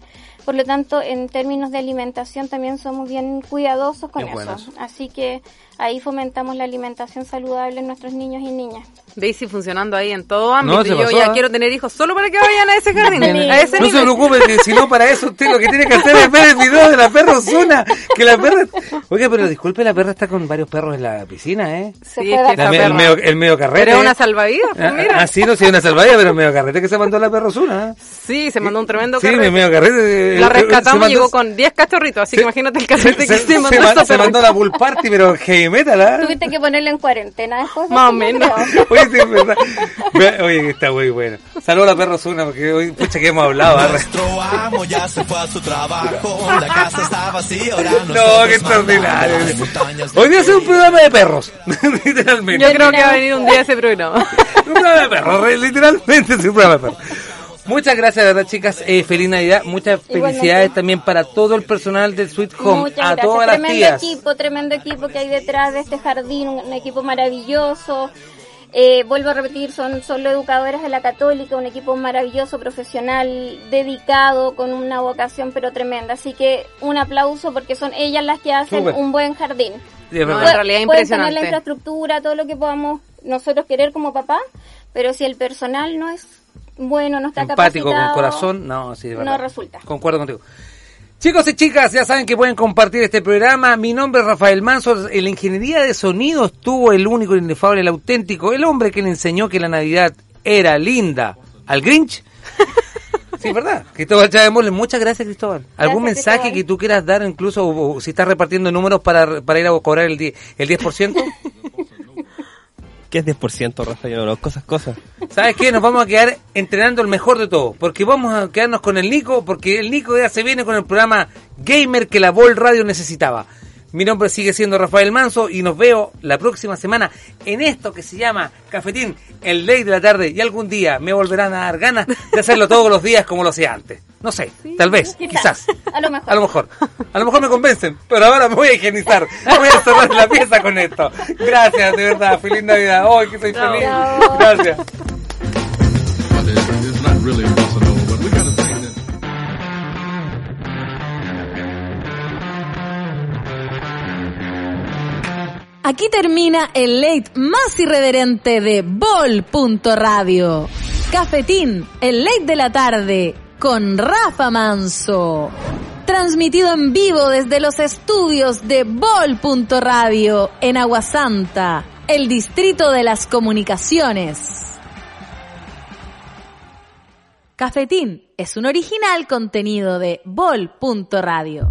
Por lo tanto, en términos de alimentación también somos bien cuidadosos con Bien eso. buenos. Así que ahí fomentamos la alimentación saludable en nuestros niños y niñas. Daisy funcionando ahí en todo ámbito. No, yo pasó, ya ¿eh? quiero tener hijos solo para que vayan a ese jardín. a ese no se nivel. preocupe, que si no para eso usted lo que tiene que hacer es ver el video de la perra Ozuna. Que la perra... Oiga, pero disculpe, la perra está con varios perros en la piscina, ¿eh? Sí, es que La esa me- el, medio, el medio carrete. Pero una salvavidas, pues, Ah, mira. ah, sí, no, sí, una salvadilla, pero el medio carrete que se mandó la perra Ozuna. ¿eh? Sí, se mandó un tremendo Sí, carrete. el medio carrete. La eh, se rescatamos mandó- y llegó con 10 cachorritos, así que imagínate el carrete que se, se mandó se mandó la pool party, pero heavy metal, ¿ah? Tuviste que ponerlo en cuarentena después. de Más o menos. Oye, sí, es verdad. Ve- Oye, que está muy bueno. Saludos a la perra Ozuna, porque hoy, pucha, que hemos hablado. ¿ah? Nuestro amo ya se fue a su trabajo, la casa está vacía, ahora No, qué extraordinario. Hoy día es un programa de perros, literalmente. Yo creo que va a venir un día ese programa. un programa de perros, re- literalmente es un programa de perros. Muchas gracias, de verdad, chicas. Eh, feliz Navidad. Muchas Igualmente. felicidades también para todo el personal del Sweet Home. Muchas a gracias. todas las tremendo tías. equipo, tremendo equipo que hay detrás de este jardín, un, un equipo maravilloso. Eh, vuelvo a repetir, son solo educadoras de la Católica, un equipo maravilloso, profesional, dedicado, con una vocación pero tremenda. Así que un aplauso porque son ellas las que hacen un buen jardín. Sí, No, verdad. en realidad Pueden tener la impresionante. infraestructura, todo lo que podamos nosotros querer como papá, pero si el personal no es bueno, no está Empático, con capacitado, corazón. No, sí, no resulta. Concuerdo contigo. Chicos y chicas, ya saben que pueden compartir este programa. Mi nombre es Rafael Manso. En la ingeniería de sonido estuvo el único, el inefable, el auténtico, el hombre que le enseñó que la Navidad era linda al Grinch. Sí, ¿verdad? Cristóbal Chávez Moles, muchas gracias, Cristóbal. ¿Algún Gracias, mensaje Cristóbal. que tú quieras dar, incluso o- o si estás repartiendo números para, para ir a cobrar el 10%? El 10%? ¿Qué es 10%, Rafa? Yo no esas cosas. ¿Sabes qué? Nos vamos a quedar entrenando el mejor de todo. Porque vamos a quedarnos con el Nico, porque el Nico ya se viene con el programa Gamer que la Vol Radio necesitaba. Mi nombre sigue siendo Rafael Manso y nos veo la próxima semana en esto que se llama Cafetín, el ley de la tarde. Y algún día me volverán a dar ganas de hacerlo todos los días como lo hacía antes. No sé, tal vez, quizás. A lo mejor. A lo mejor. A lo mejor me convencen, pero ahora me voy a higienizar. Voy a cerrar la pieza con esto. Gracias, de verdad. Feliz Navidad. Hoy que soy feliz. Gracias. Aquí termina el late más irreverente de Bol.radio. Cafetín, el late de la tarde, con Rafa Manso. Transmitido en vivo desde los estudios de Bol.radio en Aguasanta, el distrito de las comunicaciones. Cafetín es un original contenido de Bol.radio.